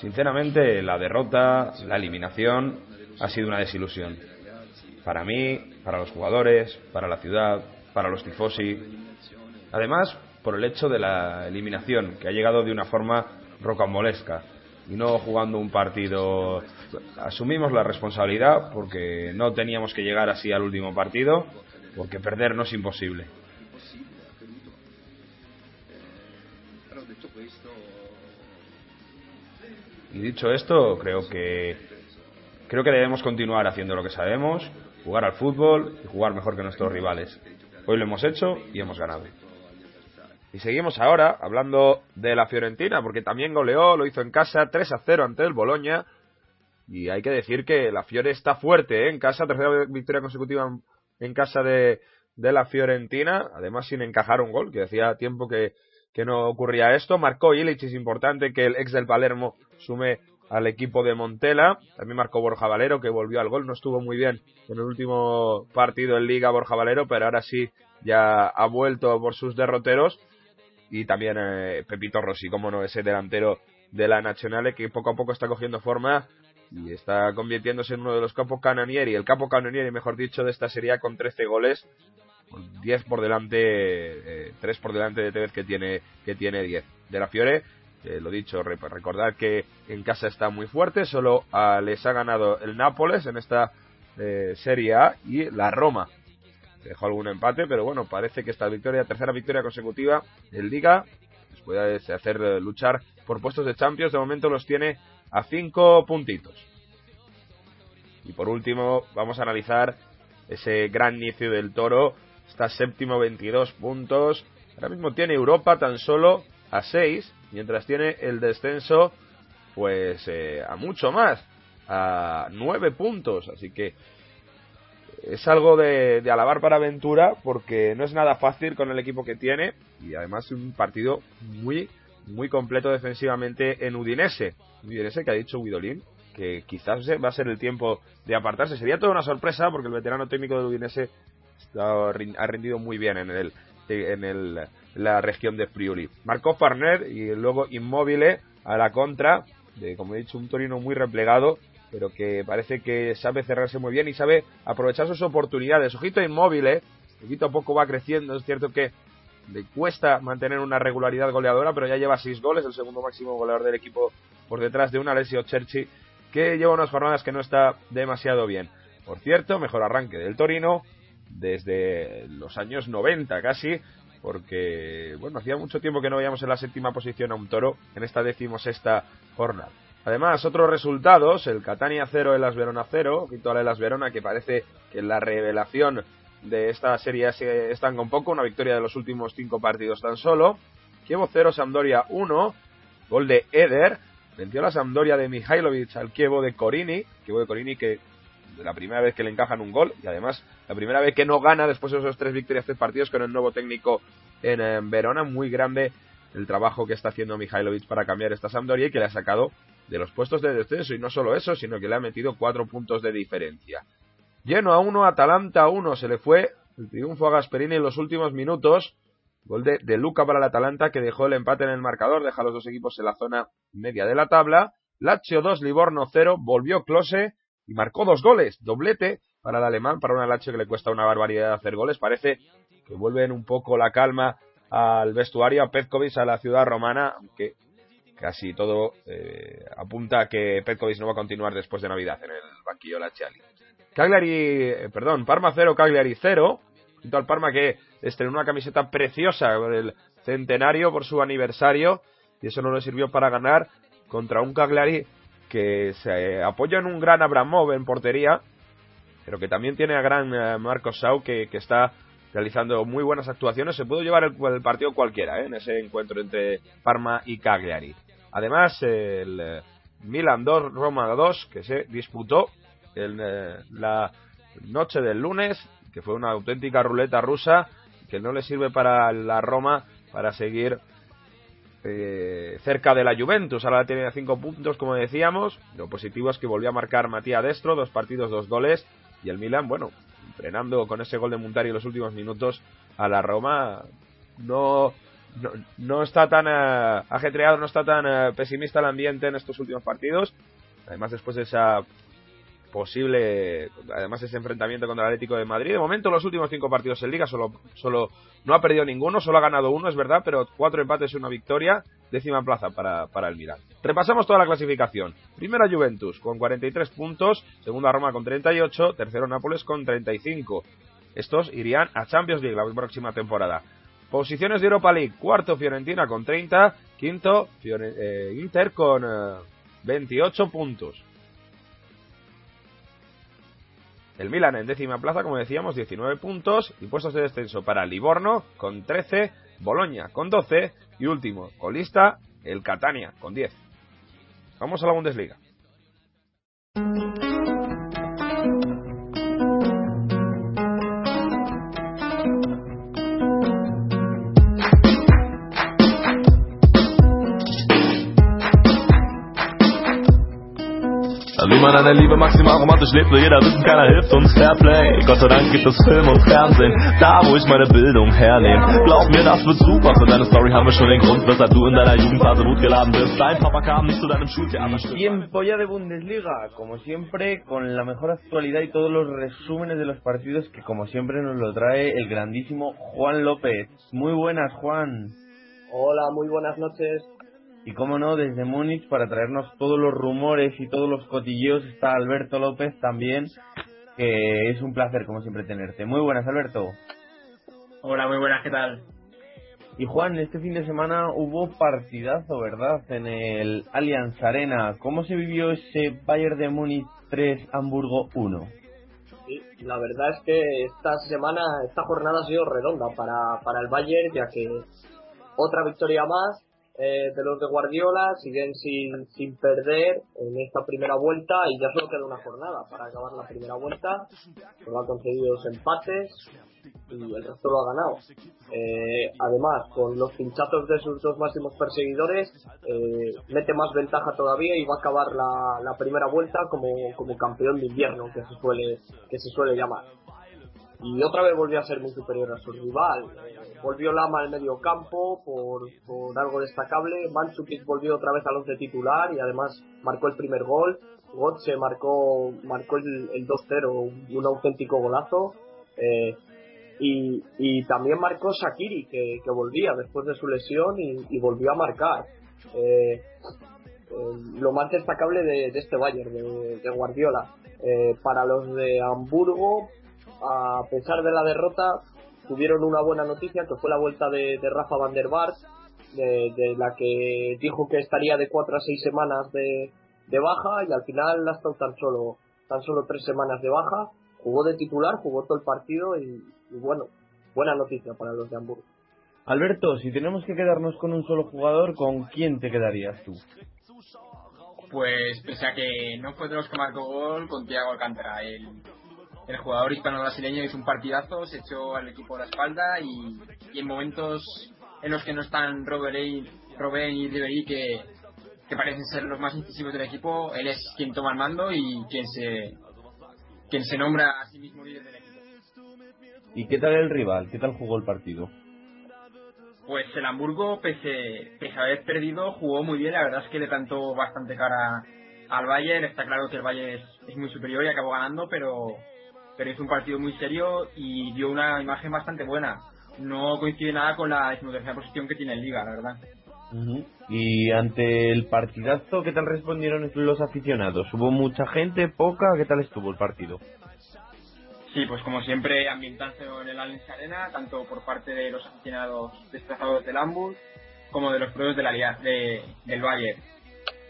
Sinceramente, la derrota, la eliminación, ha sido una desilusión. Para mí, para los jugadores, para la ciudad, para los tifosi. Además, por el hecho de la eliminación, que ha llegado de una forma rocambolesca y no jugando un partido. Asumimos la responsabilidad porque no teníamos que llegar así al último partido, porque perder no es imposible. Y dicho esto, creo que creo que debemos continuar haciendo lo que sabemos, jugar al fútbol y jugar mejor que nuestros rivales. Hoy lo hemos hecho y hemos ganado. Y seguimos ahora hablando de la Fiorentina, porque también goleó, lo hizo en casa 3 a 0 ante el Boloña. Y hay que decir que la Fiore está fuerte ¿eh? en casa, tercera victoria consecutiva en casa de, de la Fiorentina, además sin encajar un gol, que hacía tiempo que, que no ocurría esto. Marcó Illich, es importante que el ex del Palermo sume al equipo de Montela. También marcó Borja Valero, que volvió al gol. No estuvo muy bien en el último partido en Liga Borja Valero, pero ahora sí ya ha vuelto por sus derroteros. Y también eh, Pepito Rossi, como no, ese delantero de la Nacional que poco a poco está cogiendo forma y está convirtiéndose en uno de los capos canonieri, el capo canonieri, mejor dicho, de esta serie con 13 goles, 10 por delante, eh, 3 por delante de Tevez que tiene, que tiene 10. De la Fiore, eh, lo dicho, recordar que en casa está muy fuerte, solo ah, les ha ganado el Nápoles en esta eh, Serie A y la Roma. Dejó algún empate, pero bueno, parece que esta victoria, tercera victoria consecutiva en Liga, les puede hacer eh, luchar por puestos de Champions. De momento los tiene a 5 puntitos. Y por último, vamos a analizar ese gran inicio del Toro. Está séptimo, 22 puntos. Ahora mismo tiene Europa tan solo a 6, mientras tiene el descenso pues eh, a mucho más, a 9 puntos. Así que es algo de, de, alabar para Ventura porque no es nada fácil con el equipo que tiene y además un partido muy muy completo defensivamente en Udinese. Udinese que ha dicho Guidolín que quizás va a ser el tiempo de apartarse. Sería toda una sorpresa porque el veterano técnico del Udinese está, ha rendido muy bien en el en el, la región de Friuli. Marcó Farner y luego Inmóvil a la contra, de como he dicho, un Torino muy replegado, pero que parece que sabe cerrarse muy bien y sabe aprovechar sus oportunidades. Ojito Inmóvil, poquito a poco va creciendo, es cierto que le cuesta mantener una regularidad goleadora, pero ya lleva seis goles, el segundo máximo goleador del equipo por detrás de un Alessio Cerci, que lleva unas jornadas que no está demasiado bien. Por cierto, mejor arranque del Torino desde los años 90 casi, porque bueno, hacía mucho tiempo que no veíamos en la séptima posición a un toro en esta decimosexta jornada. Además, otros resultados, el Catania 0, el Las Verona 0, victoria de Las Verona que parece que la revelación de esta serie se estanca un poco, una victoria de los últimos cinco partidos tan solo. Kievo 0, Sampdoria 1, gol de Eder, venció la Sampdoria de Mihailovic al Kievo de Corini, Kievo de Corini que la primera vez que le encajan un gol y además la primera vez que no gana después de esos tres victorias, tres partidos con el nuevo técnico en, Verona. Muy grande el trabajo que está haciendo Mihailovic para cambiar esta Sampdoria y que le ha sacado de los puestos de descenso. Y no solo eso, sino que le ha metido cuatro puntos de diferencia. Lleno a uno, Atalanta a uno. Se le fue el triunfo a Gasperini en los últimos minutos. Gol de, Luca para el Atalanta que dejó el empate en el marcador, deja a los dos equipos en la zona media de la tabla. Lazio 2, Livorno 0, volvió Close y marcó dos goles, doblete para el alemán, para un Lazio que le cuesta una barbaridad hacer goles. Parece que vuelven un poco la calma al vestuario, a Petkovic, a la ciudad romana, aunque casi todo eh, apunta a que Petkovic no va a continuar después de Navidad en el banquillo Laziali. Cagliari, eh, perdón, Parma 0, Cagliari 0, junto al Parma que estrenó una camiseta preciosa con el centenario por su aniversario y eso no le sirvió para ganar contra un Cagliari que se apoya en un gran Abramov en portería, pero que también tiene a gran eh, Marcos Sau que, está realizando muy buenas actuaciones. Se pudo llevar el, partido cualquiera ¿eh? en ese encuentro entre Parma y Cagliari. Además, el eh, Milan 2, Roma 2, que se disputó en la noche del lunes, que fue una auténtica ruleta rusa, que no le sirve para la Roma para seguir eh, cerca de la Juventus. Ahora tiene 5 puntos, como decíamos. Lo positivo es que volvió a marcar Matías Destro, dos partidos, dos goles. Y el Milan, bueno, frenando con ese gol de Montari en los últimos minutos a la Roma, no, no, está tan uh, ajetreado, no está tan uh, pesimista el ambiente en estos últimos partidos. Además, después de esa posible, además ese enfrentamiento contra el Atlético de Madrid. De momento, los últimos cinco partidos en Liga solo, solo no ha perdido ninguno, solo ha ganado uno, es verdad, pero cuatro empates y una victoria, décima plaza para, para el Milan. Repasamos toda la clasificación. Primera Juventus con 43 puntos, segunda Roma con 38, tercero Nápoles con 35. Estos irían a Champions League la próxima temporada. Posiciones de Europa League, cuarto Fiorentina con 30, quinto eh, Inter con 28 eh, puntos. El Milan en décima plaza, como decíamos, 19 puntos y puestos de descenso para Livorno con 13, Boloña con 12 y último, colista, el Catania con 10. Vamos a la Bundesliga. Wie man eine Liebe maximal romantisch lebt, will jeder wissen, keiner hilft uns Fairplay. Gott sei Dank gibt es Film und Fernsehen, da wo ich meine Bildung hernehme. Glaub mir, das wird super. Für deine Story haben wir schon den Grund, weshalb du in deiner Jugendphase Wut geladen bist. Dein Papa kam nicht zu deinem Schultheater. Tiempo ya de Bundesliga, como siempre, con la mejor actualidad y todos los resúmenes de los partidos que como siempre nos lo trae el grandísimo Juan López. Muy buenas, Juan. Hola, muy buenas noches. Y cómo no, desde Múnich, para traernos todos los rumores y todos los cotilleos, está Alberto López también, que es un placer, como siempre, tenerte. Muy buenas, Alberto. Hola, muy buenas, ¿qué tal? Y Juan, este fin de semana hubo partidazo, ¿verdad? En el Allianz Arena. ¿Cómo se vivió ese Bayern de Múnich 3, Hamburgo 1? Sí, la verdad es que esta semana, esta jornada ha sido redonda para, para el Bayern, ya que otra victoria más eh, de los de Guardiola siguen sin, sin perder en esta primera vuelta y ya solo queda una jornada para acabar la primera vuelta. Solo ha conseguido dos empates y el resto lo ha ganado. Eh, además, con los pinchazos de sus dos máximos perseguidores, eh, mete más ventaja todavía y va a acabar la, la primera vuelta como, como campeón de invierno, que se suele, que se suele llamar y otra vez volvió a ser muy superior a su rival. volvió Lama al medio campo por, por algo destacable. Mandzukic volvió otra vez a los de titular y además marcó el primer gol. Gotze marcó, marcó el, el 2-0, un auténtico golazo. Eh, y, y también marcó Shakiri, que, que volvía después de su lesión y, volvió a marcar. Eh, eh, lo más destacable de, de este Bayern, de, de Guardiola. Eh, para los de Hamburgo, a pesar de la derrota, tuvieron una buena noticia, que fue la vuelta de, Rafa van der Vaart, de, la que dijo que estaría de 4 a 6 semanas de, baja y al final ha estado tan solo, tan solo 3 semanas de baja. Jugó de titular, jugó todo el partido y, bueno, buena noticia para los de Hamburgo. Alberto, si tenemos que quedarnos con un solo jugador, ¿con quién te quedarías tú? Pues pese a que no fue de los que marcó gol, con Thiago Alcántara. El, el jugador hispano-brasileño hizo un partidazo, se echó al equipo a la espalda y, en momentos en los que no están Robert y, Robert y Ribery, que, que parecen ser los más incisivos del equipo, él es quien toma el mando y quien se, quien se nombra a sí mismo líder del equipo. ¿Y qué tal el rival? ¿Qué tal jugó el partido? Pues el Hamburgo, pese, pese a haber perdido, jugó muy bien. La verdad es que le cantó bastante cara al Bayern. Está claro que el Bayern es, es muy superior y acabó ganando, pero, pero hizo un partido muy serio y dio una imagen bastante buena. No coincide nada con la decimotercera posición que tiene en Liga, la verdad. Y ante el partidazo, ¿qué tal respondieron los aficionados? ¿Hubo mucha gente, poca? ¿Qué tal estuvo el partido? Sí, pues como siempre, ambientarse en el Allianz Arena, tanto por parte de los aficionados desplazados del Ambus como de los propios de la, de, del Bayern.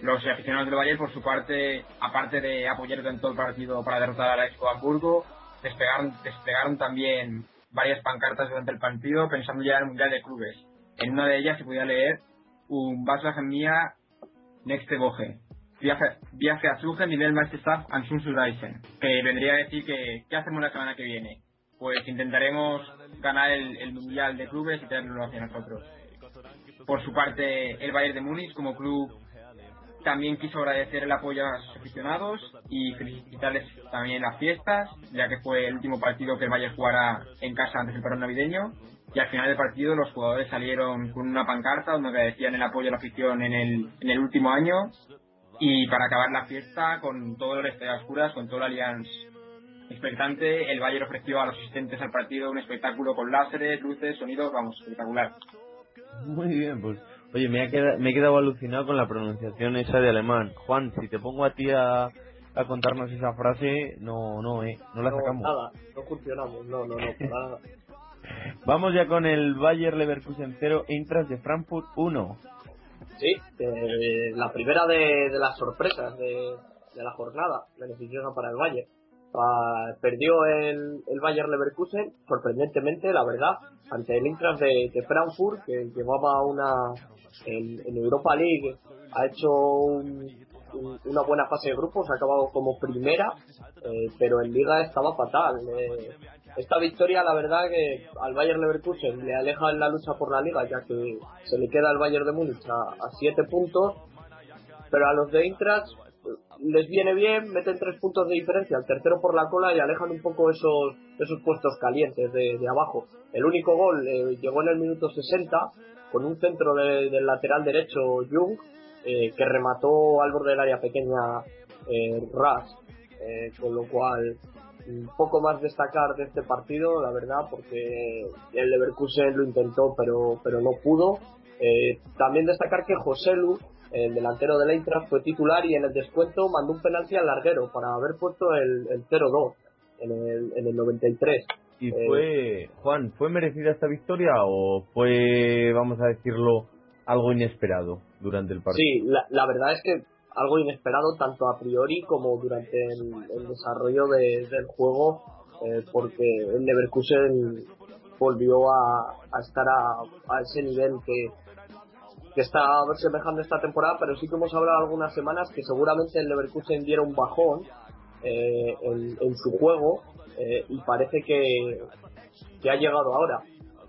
Los aficionados del Bayern, por su parte, aparte de apoyar todo el partido para derrotar a la Expo Hamburgo, desplegaron, desplegaron también varias pancartas durante el partido pensando ya en el Mundial de Clubes. En una de ellas se podía leer un Baslagen Mia Nächste Woche, viaje a Sugen nivel Meisterschaft an Sunsurreisen, que vendría a decir que ¿qué hacemos la semana que viene? Pues intentaremos ganar el, el Mundial de Clubes y tenerlo hacia nosotros. Por su parte, el Bayern de Múnich como club también quiso agradecer el apoyo a sus aficionados y felicitarles también las fiestas, ya que fue el último partido que el Bayern jugara en casa antes del parón navideño. Y al final del partido los jugadores salieron con una pancarta donde agradecían el apoyo a la afición en el, en el último año. Y para acabar la fiesta, con todo el estrellas oscuras, con todo el Allianz expectante, el Bayern ofreció a los asistentes al partido un espectáculo con láseres, luces, sonidos, vamos, espectacular. Muy bien, pues Oye, me, he quedado alucinado con la pronunciación esa de alemán. Juan, si te pongo a ti a, contarnos esa frase, no, no, eh, no la sacamos. Nada, no funcionamos, no, no, no, nada. Vamos ya con el Bayer Leverkusen 0, Intras de Frankfurt 1. Sí, eh, la primera de, las sorpresas de, la jornada, beneficiosa para el Bayern. Ah, perdió el, el Bayer Leverkusen, sorprendentemente, la verdad, ante el Intras de, de Frankfurt, que llevaba una, en, Europa League ha hecho una buena fase de grupos, ha acabado como primera, eh, pero en Liga estaba fatal. Eh, esta victoria, la verdad, que al Bayern Leverkusen le aleja en la lucha por la Liga, ya que se le queda al Bayern de Múnich a 7 puntos, pero a los de Eintracht les viene bien, meten 3 puntos de diferencia, al tercero por la cola y alejan un poco esos, esos puestos calientes de, abajo. El único gol eh, llegó en el minuto 60 con un centro del lateral derecho Jung eh, que remató al borde del área pequeña eh, Ras, eh, con lo cual poco más destacar de este partido, la verdad, porque el Leverkusen lo intentó pero pero no pudo. También destacar que José Lu, el delantero del Eintracht, fue titular y en el descuento mandó un penalti al larguero para haber puesto el, el 0-2 en el, en el 93. ¿Y eh, fue, Juan, fue merecida esta victoria o fue, vamos a decirlo, algo inesperado durante el partido? Sí, la, verdad es que algo inesperado tanto a priori como durante el, desarrollo del juego, eh, porque el Leverkusen volvió a, estar a, ese nivel que, que está semejando esta temporada, pero sí que hemos hablado algunas semanas que seguramente el Leverkusen diera un bajón eh, en, su juego eh, y parece que, que, ha llegado ahora.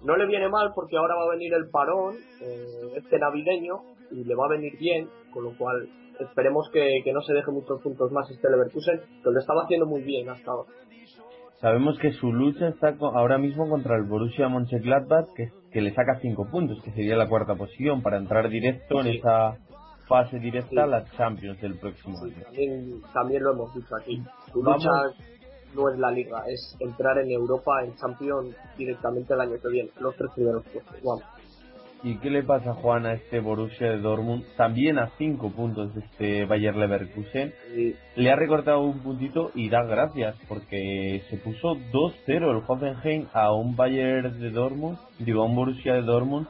No le viene mal porque ahora va a venir el parón, eh, este navideño, y le va a venir bien, con lo cual esperemos que, que no se deje muchos puntos más este Leverkusen, que lo estaba haciendo muy bien hasta ahora. Sabemos que su lucha está ahora mismo contra el Borussia Mönchengladbach, que, que le saca 5 puntos, que sería la cuarta posición, para entrar directo en esa fase directa a las Champions del próximo año. También, también, lo hemos dicho aquí. Su lucha no es la liga, es entrar en Europa en Champions directamente el año que viene, los tres primeros puestos. ¿Y qué le pasa, Juan, a este Borussia de Dortmund? También a cinco puntos de este Bayer Leverkusen. Le ha recortado un puntito y da gracias, porque se puso 2-0 el Hoffenheim a un Bayer de Dortmund, digo, a un Borussia de Dortmund,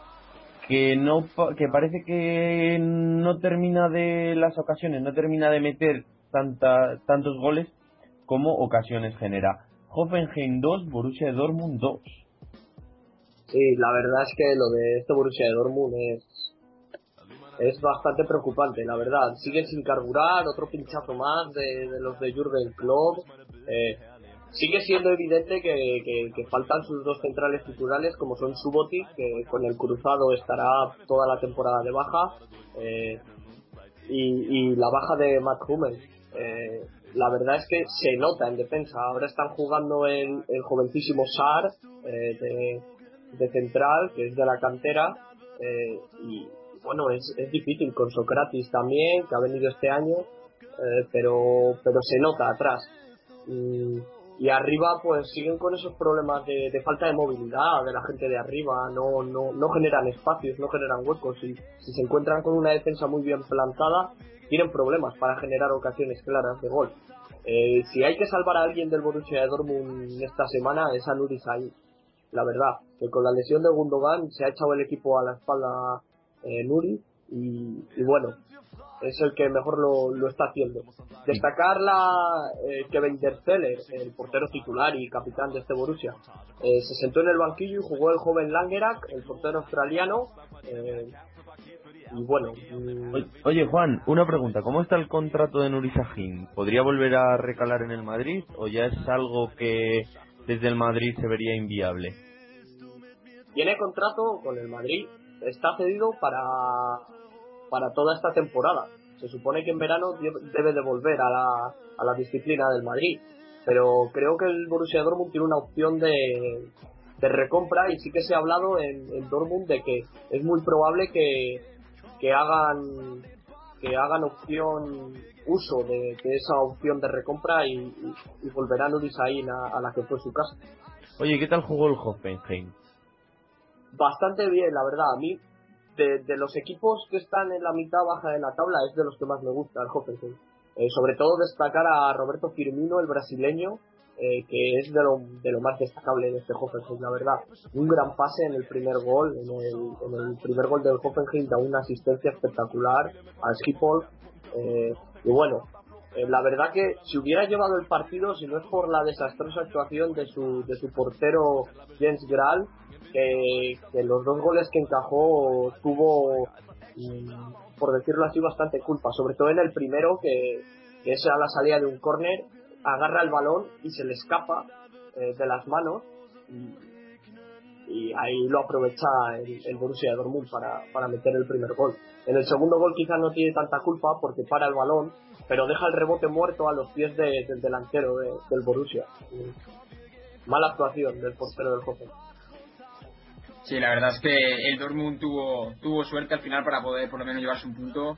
que no que parece que no termina de las ocasiones, no termina de meter tanta, tantos goles como ocasiones genera. Hoffenheim 2, Borussia Dortmund 2. Sí, la verdad es que lo de este Borussia Dortmund es es bastante preocupante, la verdad. Siguen sin carburar, otro pinchazo más de, los de Jurgen Klopp. Eh, sigue siendo evidente que, que, faltan sus dos centrales titulares, como son Subotic, que con el cruzado estará toda la temporada de baja, eh, y, y, la baja de Matt Hummel. Eh, la verdad es que se nota en defensa. Ahora están jugando el, el jovencísimo Sar eh, de, central, que es de la cantera. Eh, y bueno, es, es difícil con Socrates también, que ha venido este año, eh, pero, pero se nota atrás. Y, y arriba pues siguen con esos problemas de, de, falta de movilidad de la gente de arriba, no, no, no generan espacios, no generan huecos y si se encuentran con una defensa muy bien plantada tienen problemas para generar ocasiones claras de gol. Eh, si hay que salvar a alguien del Borussia de Dortmund esta semana es a Nuri. La verdad, que con la lesión de Gundogan se ha echado el equipo a la espalda eh, Nuri y, bueno, es el que mejor lo, lo está haciendo. Destacar la, eh, que Wendersteller, el portero titular y capitán de este Borussia, eh, se sentó en el banquillo y jugó el joven Langerak, el portero australiano. Eh, y bueno. mm, Oye, Juan, una pregunta. ¿Cómo está el contrato de Nuri Sahin? ¿Podría volver a recalar en el Madrid o ya es algo que desde el Madrid se vería inviable? tiene contrato con el Madrid, está cedido para, para toda esta temporada. Se supone que en verano debe de volver a la, a la disciplina del Madrid, pero creo que el Borussia Dortmund tiene una opción de, de recompra y sí que se ha hablado en, en Dortmund de que es muy probable que, que hagan que hagan opción uso de, de esa opción de recompra y, y, y volverán Uri Sahin a, a la que fue su casa. Oye, ¿qué tal jugó el Hoffenheim? bastante bien, la verdad. A mí, de, de los equipos que están en la mitad baja de la tabla, es de los que más me gusta el Hoffenheim. Eh, sobre todo destacar a Roberto Firmino, el brasileño, eh, que es de lo, de lo más destacable de este Hoffenheim, la verdad. Un gran pase en el primer gol, en el, en el primer gol del Hoffenheim da una asistencia espectacular al Schiphol. Eh, y bueno, eh, la verdad que si hubiera llevado el partido, si no es por la desastrosa actuación de su, de su portero Jens Graal, que, que los dos goles que encajó tuvo, mm, por decirlo así, bastante culpa. Sobre todo en el primero, que, que es a la salida de un córner, agarra el balón y se le escapa eh, de las manos. Y, ahí lo aprovecha el, Borussia Dortmund para, para meter el primer gol. En el segundo gol quizás no tiene tanta culpa porque para el balón, pero deja el rebote muerto a los pies de- del delantero de- del Borussia. Mala actuación del portero del Hoffenheim. Sí, la verdad es que el Dortmund tuvo, tuvo suerte al final para poder por lo menos llevarse un punto.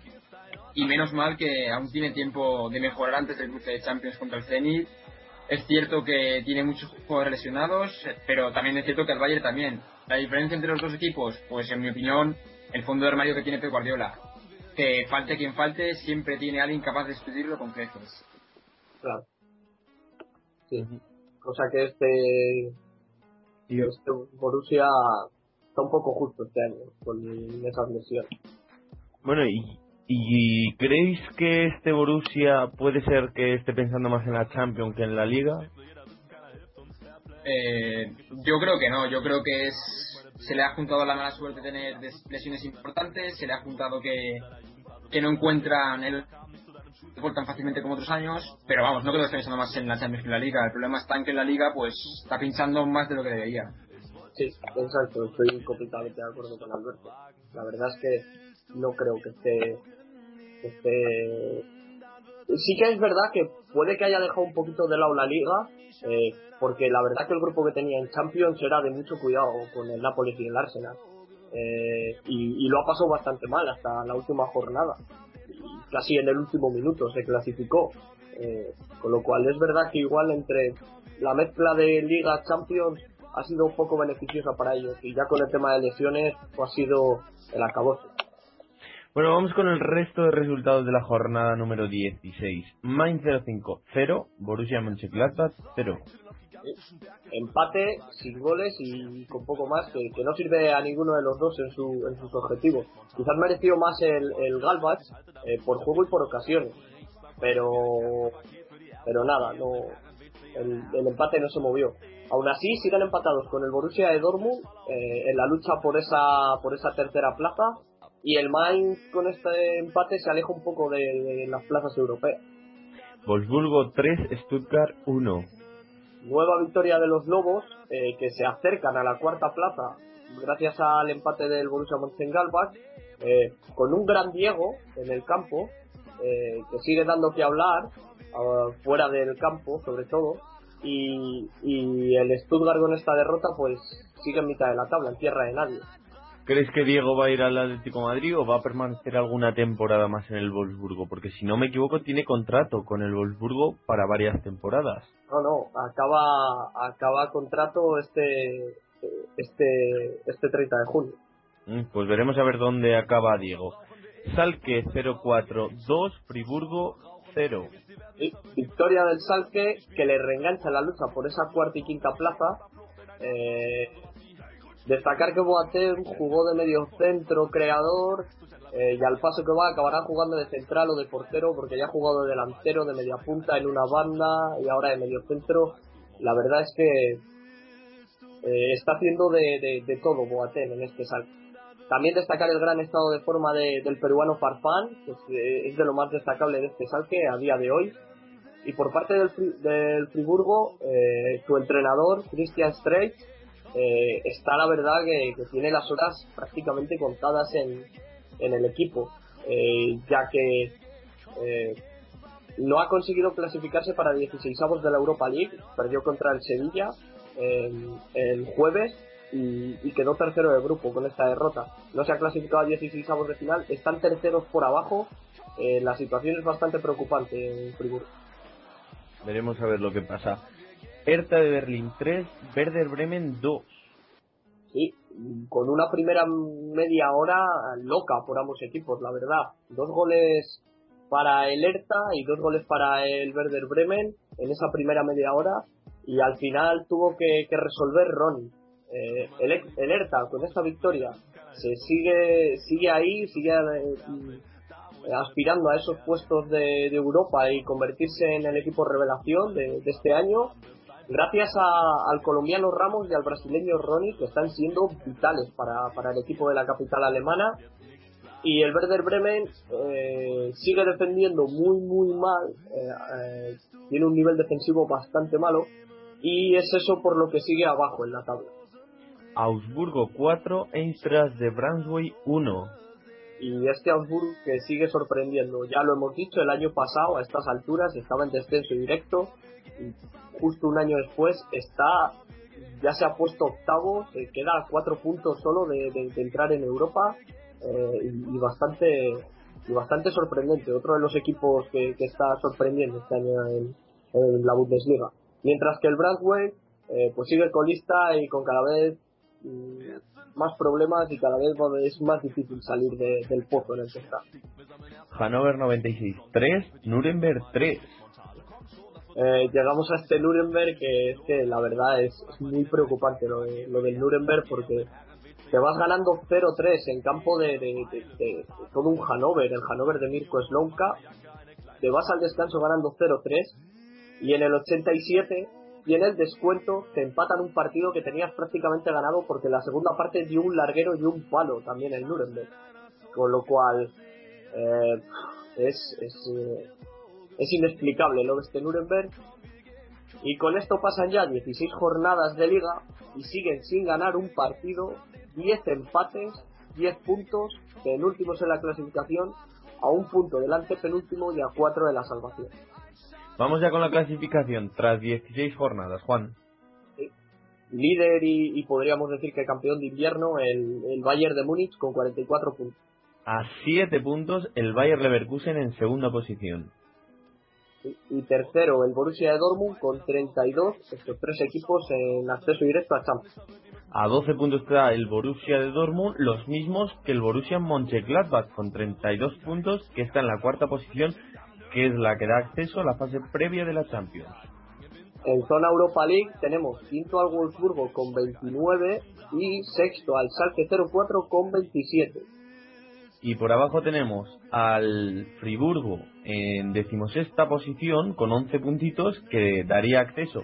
Y menos mal que aún tiene tiempo de mejorar antes del cruce de Champions contra el Zenit. Es cierto que tiene muchos jugadores lesionados, pero también es cierto que el Bayern también. La diferencia entre los dos equipos, pues en mi opinión, el fondo de armario que tiene Pep Guardiola. Que falte quien falte, siempre tiene alguien capaz de sustituirlo con creces. Claro. Sí. Cosa que este, este Borussia está un poco justo este año con esas lesiones. Bueno, y, ¿y creéis que este Borussia puede ser que esté pensando más en la Champions que en la Liga? Eh, yo creo que no, yo creo que es se le ha juntado la mala suerte de tener lesiones importantes, se le ha juntado que, que no encuentran el fútbol tan fácilmente como otros años, pero vamos, no creo que esté pensando más en la Champions que en la Liga. El problema está en que en la Liga pues está pinchando más de lo que debería. Sí, exacto, estoy completamente de acuerdo con Alberto. La verdad es que no creo que esté, esté... Sí que es verdad que puede que haya dejado un poquito de lado la liga, eh, porque la verdad que el grupo que tenía en Champions era de mucho cuidado con el Nápoles y el Arsenal. Eh, y, y lo ha pasado bastante mal hasta la última jornada. Y casi en el último minuto se clasificó. Eh, con lo cual es verdad que igual entre la mezcla de Liga Champions ha sido un poco beneficiosa para ellos y ya con el tema de lesiones pues ha sido el acabose. Bueno, vamos con el resto de resultados de la jornada número 16. Mainz 05, 0. Borussia Mönchengladbach, 0. Empate, sin goles y con poco más que, no sirve a ninguno de los dos en, su, en sus objetivos. Quizás mereció más el, el Galbach eh, por juego y por ocasiones, pero pero nada, no el, el empate no se movió. Aún así siguen empatados con el Borussia de Dortmund eh, en la lucha por esa por esa tercera plaza y el Mainz con este empate se aleja un poco de, de las plazas europeas. Wolfsburgo 3, Stuttgart 1. Nueva victoria de los Lobos eh, que se acercan a la cuarta plaza gracias al empate del Borussia Mönchengladbach eh, con un gran Diego en el campo eh, que sigue dando que hablar ah, fuera del campo sobre todo y, y el Stuttgart con esta derrota pues sigue en mitad de la tabla en tierra de nadie ¿Crees que Diego va a ir al Atlético de Madrid o va a permanecer alguna temporada más en el Wolfsburgo? Porque si no me equivoco tiene contrato con el Wolfsburgo para varias temporadas. no no acaba acaba contrato este este este 30 de junio Mm, Pues veremos a ver dónde acaba Diego. Salque 0-4-2, Friburgo 0. victoria del Salque que le reengancha la lucha por esa cuarta y quinta plaza. Eh, destacar que Boateng jugó de medio centro creador eh, y al paso que va acabará jugando de central o de portero porque ya ha jugado de delantero, de media punta en una banda y ahora de medio centro. La verdad es que eh, está haciendo de, de, todo Boateng en este salto. También destacar el gran estado de forma del peruano Farfán, que es, de lo más destacable de este salque a día de hoy. Y por parte del, del Friburgo, eh, su entrenador, Christian Streich, eh, está la verdad que, tiene las horas prácticamente contadas en, en el equipo, eh, ya que no ha conseguido clasificarse para 16 avos de la Europa League, perdió contra el Sevilla el jueves y, quedó tercero de grupo con esta derrota. No se ha clasificado a 16 avos de final, están terceros por abajo. la situación es bastante preocupante en Friburgo. Veremos a ver lo que pasa. Hertha de Berlín 3, Werder Bremen 2. Sí, con una primera media hora loca por ambos equipos, la verdad. Dos goles para el Hertha y dos goles para el Werder Bremen en esa primera media hora y al final tuvo que, resolver Ronnie. Eh, el, el con esta victoria se sigue sigue ahí, sigue eh, aspirando a esos puestos de, Europa y convertirse en el equipo revelación de, este año, gracias al colombiano Ramos y al brasileño Ronnie, que están siendo vitales para, el equipo de la capital alemana. Y el Werder Bremen eh, sigue defendiendo muy, muy mal, eh, eh, tiene un nivel defensivo bastante malo, y es eso por lo que sigue abajo en la tabla. Augsburgo 4, Eintracht de Brunswick 1 y este Augsburg que sigue sorprendiendo. Ya lo hemos dicho, el año pasado a estas alturas estaba en descenso directo y justo un año después está ya se ha puesto octavo, se queda a cuatro puntos solo de, entrar en Europa eh, y, bastante y bastante sorprendente. Otro de los equipos que, está sorprendiendo este año en, la Bundesliga. Mientras que el Brandway eh, pues sigue colista y con cada vez más problemas y cada vez es más difícil salir del pozo en el que está. Hannover 96 3, Nuremberg 3. Eh, llegamos a este Nuremberg que es que la verdad es, muy preocupante lo, del Nuremberg porque te vas ganando 0-3 en campo de, todo un Hannover, el Hannover de Mirko Slonka, te vas al descanso ganando 0-3 y en el 87 y en el descuento te empatan un partido que tenías prácticamente ganado porque la segunda parte dio un larguero y un palo también en Nuremberg. Con lo cual eh, es, es, eh, es inexplicable lo de este Nuremberg. Y con esto pasan ya 16 jornadas de liga y siguen sin ganar un partido, 10 empates, 10 puntos, penúltimos en la clasificación, a un punto delante penúltimo y a 4 de la salvación. Vamos ya con la clasificación, tras 16 jornadas, Juan. Líder y, podríamos decir que campeón de invierno, el, Bayern de Múnich con 44 puntos. A 7 puntos, el Bayern Leverkusen en segunda posición. Y, tercero, el Borussia de Dortmund con 32, estos tres equipos en acceso directo a Champions. A 12 puntos está el Borussia de Dortmund, los mismos que el Borussia Mönchengladbach con 32 puntos, que está en la cuarta posición que es la que da acceso a la fase previa de la Champions. En zona Europa League tenemos quinto al Wolfsburgo con 29 y sexto al Schalke 04 con 27. Y por abajo tenemos al Friburgo en decimosexta posición con 11 puntitos que daría acceso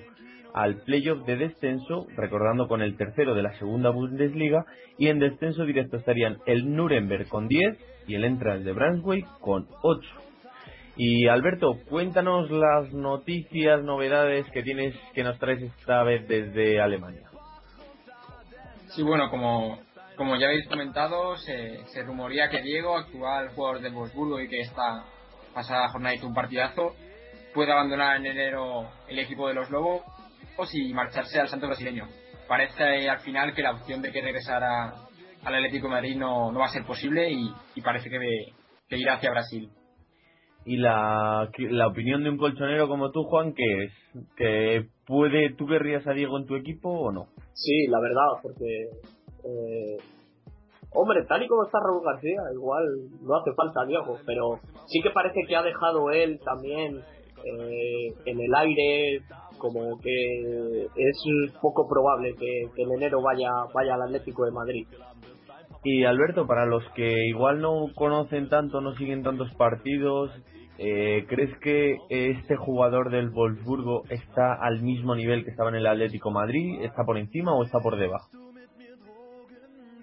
al playoff de descenso, recordando con el tercero de la segunda Bundesliga, y en descenso directo estarían el Nuremberg con 10 y el Eintracht de Brunswick con 8. Y Alberto, cuéntanos las noticias, novedades que tienes, que nos traes esta vez desde Alemania. Sí, bueno, como, como ya habéis comentado, se, se rumorea que Diego, actual jugador del Wolfsburgo y que esta pasada jornada hizo un partidazo, puede abandonar en enero el equipo de los Lobos y marcharse al Santo Brasileño. Parece al final que la opción de que regresara al Atlético de Madrid no, va a ser posible y, parece que, que irá hacia Brasil y la, la opinión de un colchonero como tú, Juan, que es que puede, ¿tú querrías a Diego en tu equipo o no? Sí, la verdad, porque eh, hombre, tal y como está Raúl García, igual no hace falta Diego, pero sí que parece que ha dejado él también eh, en el aire, como que es poco probable que, que en enero vaya, vaya al Atlético de Madrid. Y Alberto, para los que igual no conocen tanto, no siguen tantos partidos, eh, ¿crees que este jugador del Wolfsburgo está al mismo nivel que estaba en el Atlético Madrid? ¿Está por encima o está por debajo?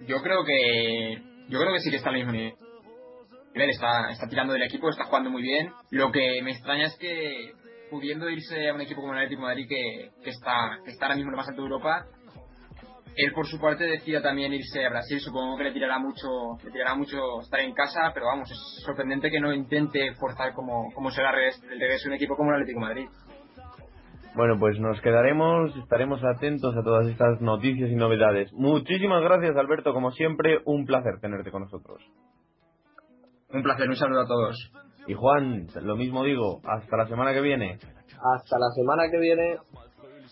Yo creo que yo creo que sí que está al mismo nivel. Está, está tirando del equipo, está jugando muy bien. Lo que me extraña es que pudiendo irse a un equipo como el Atlético Madrid que, que está, que está ahora mismo en más alto de Europa, él por su parte decida también irse a Brasil, supongo que le tirará mucho, le tirará mucho estar en casa, pero vamos, es sorprendente que no intente forzar como, como será el regreso de un equipo como el Atlético Madrid. Bueno, pues nos quedaremos, estaremos atentos a todas estas noticias y novedades. Muchísimas gracias, Alberto, como siempre, un placer tenerte con nosotros. Un placer, un saludo a todos. Y Juan, lo mismo digo, hasta la semana que viene. Hasta la semana que viene.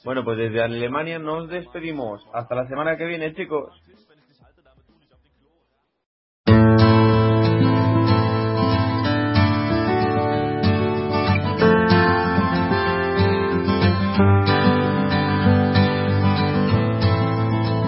Bueno, pues desde Alemania nos despedimos. Hasta la semana que viene, chicos.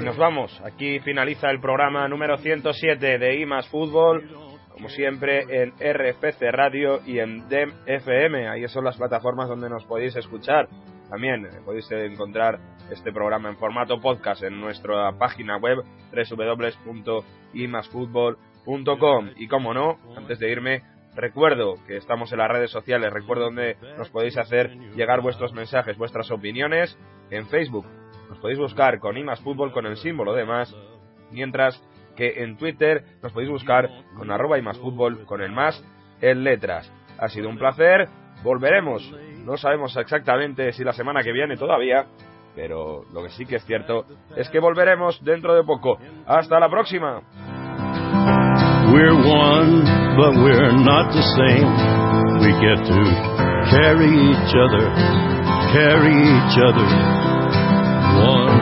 Y nos vamos. Aquí finaliza el programa número 107 de IMAS Fútbol como siempre en RFC Radio y en DEM FM. Ahí son las plataformas donde nos podéis escuchar. También eh, podéis encontrar este programa en formato podcast en nuestra página web www.imasfutbol.com. Y como no, antes de irme, recuerdo que estamos en las redes sociales, recuerdo donde nos podéis hacer llegar vuestros mensajes, vuestras opiniones en Facebook. Nos podéis buscar con Imas con el símbolo de más, mientras que en Twitter nos podéis buscar con arroba y más fútbol con el más en letras. Ha sido un placer, volveremos, no sabemos exactamente si la semana que viene todavía, pero lo que sí que es cierto es que volveremos dentro de poco. Hasta la próxima. We're one, but we're not the same. We get to carry each other, carry each other. One.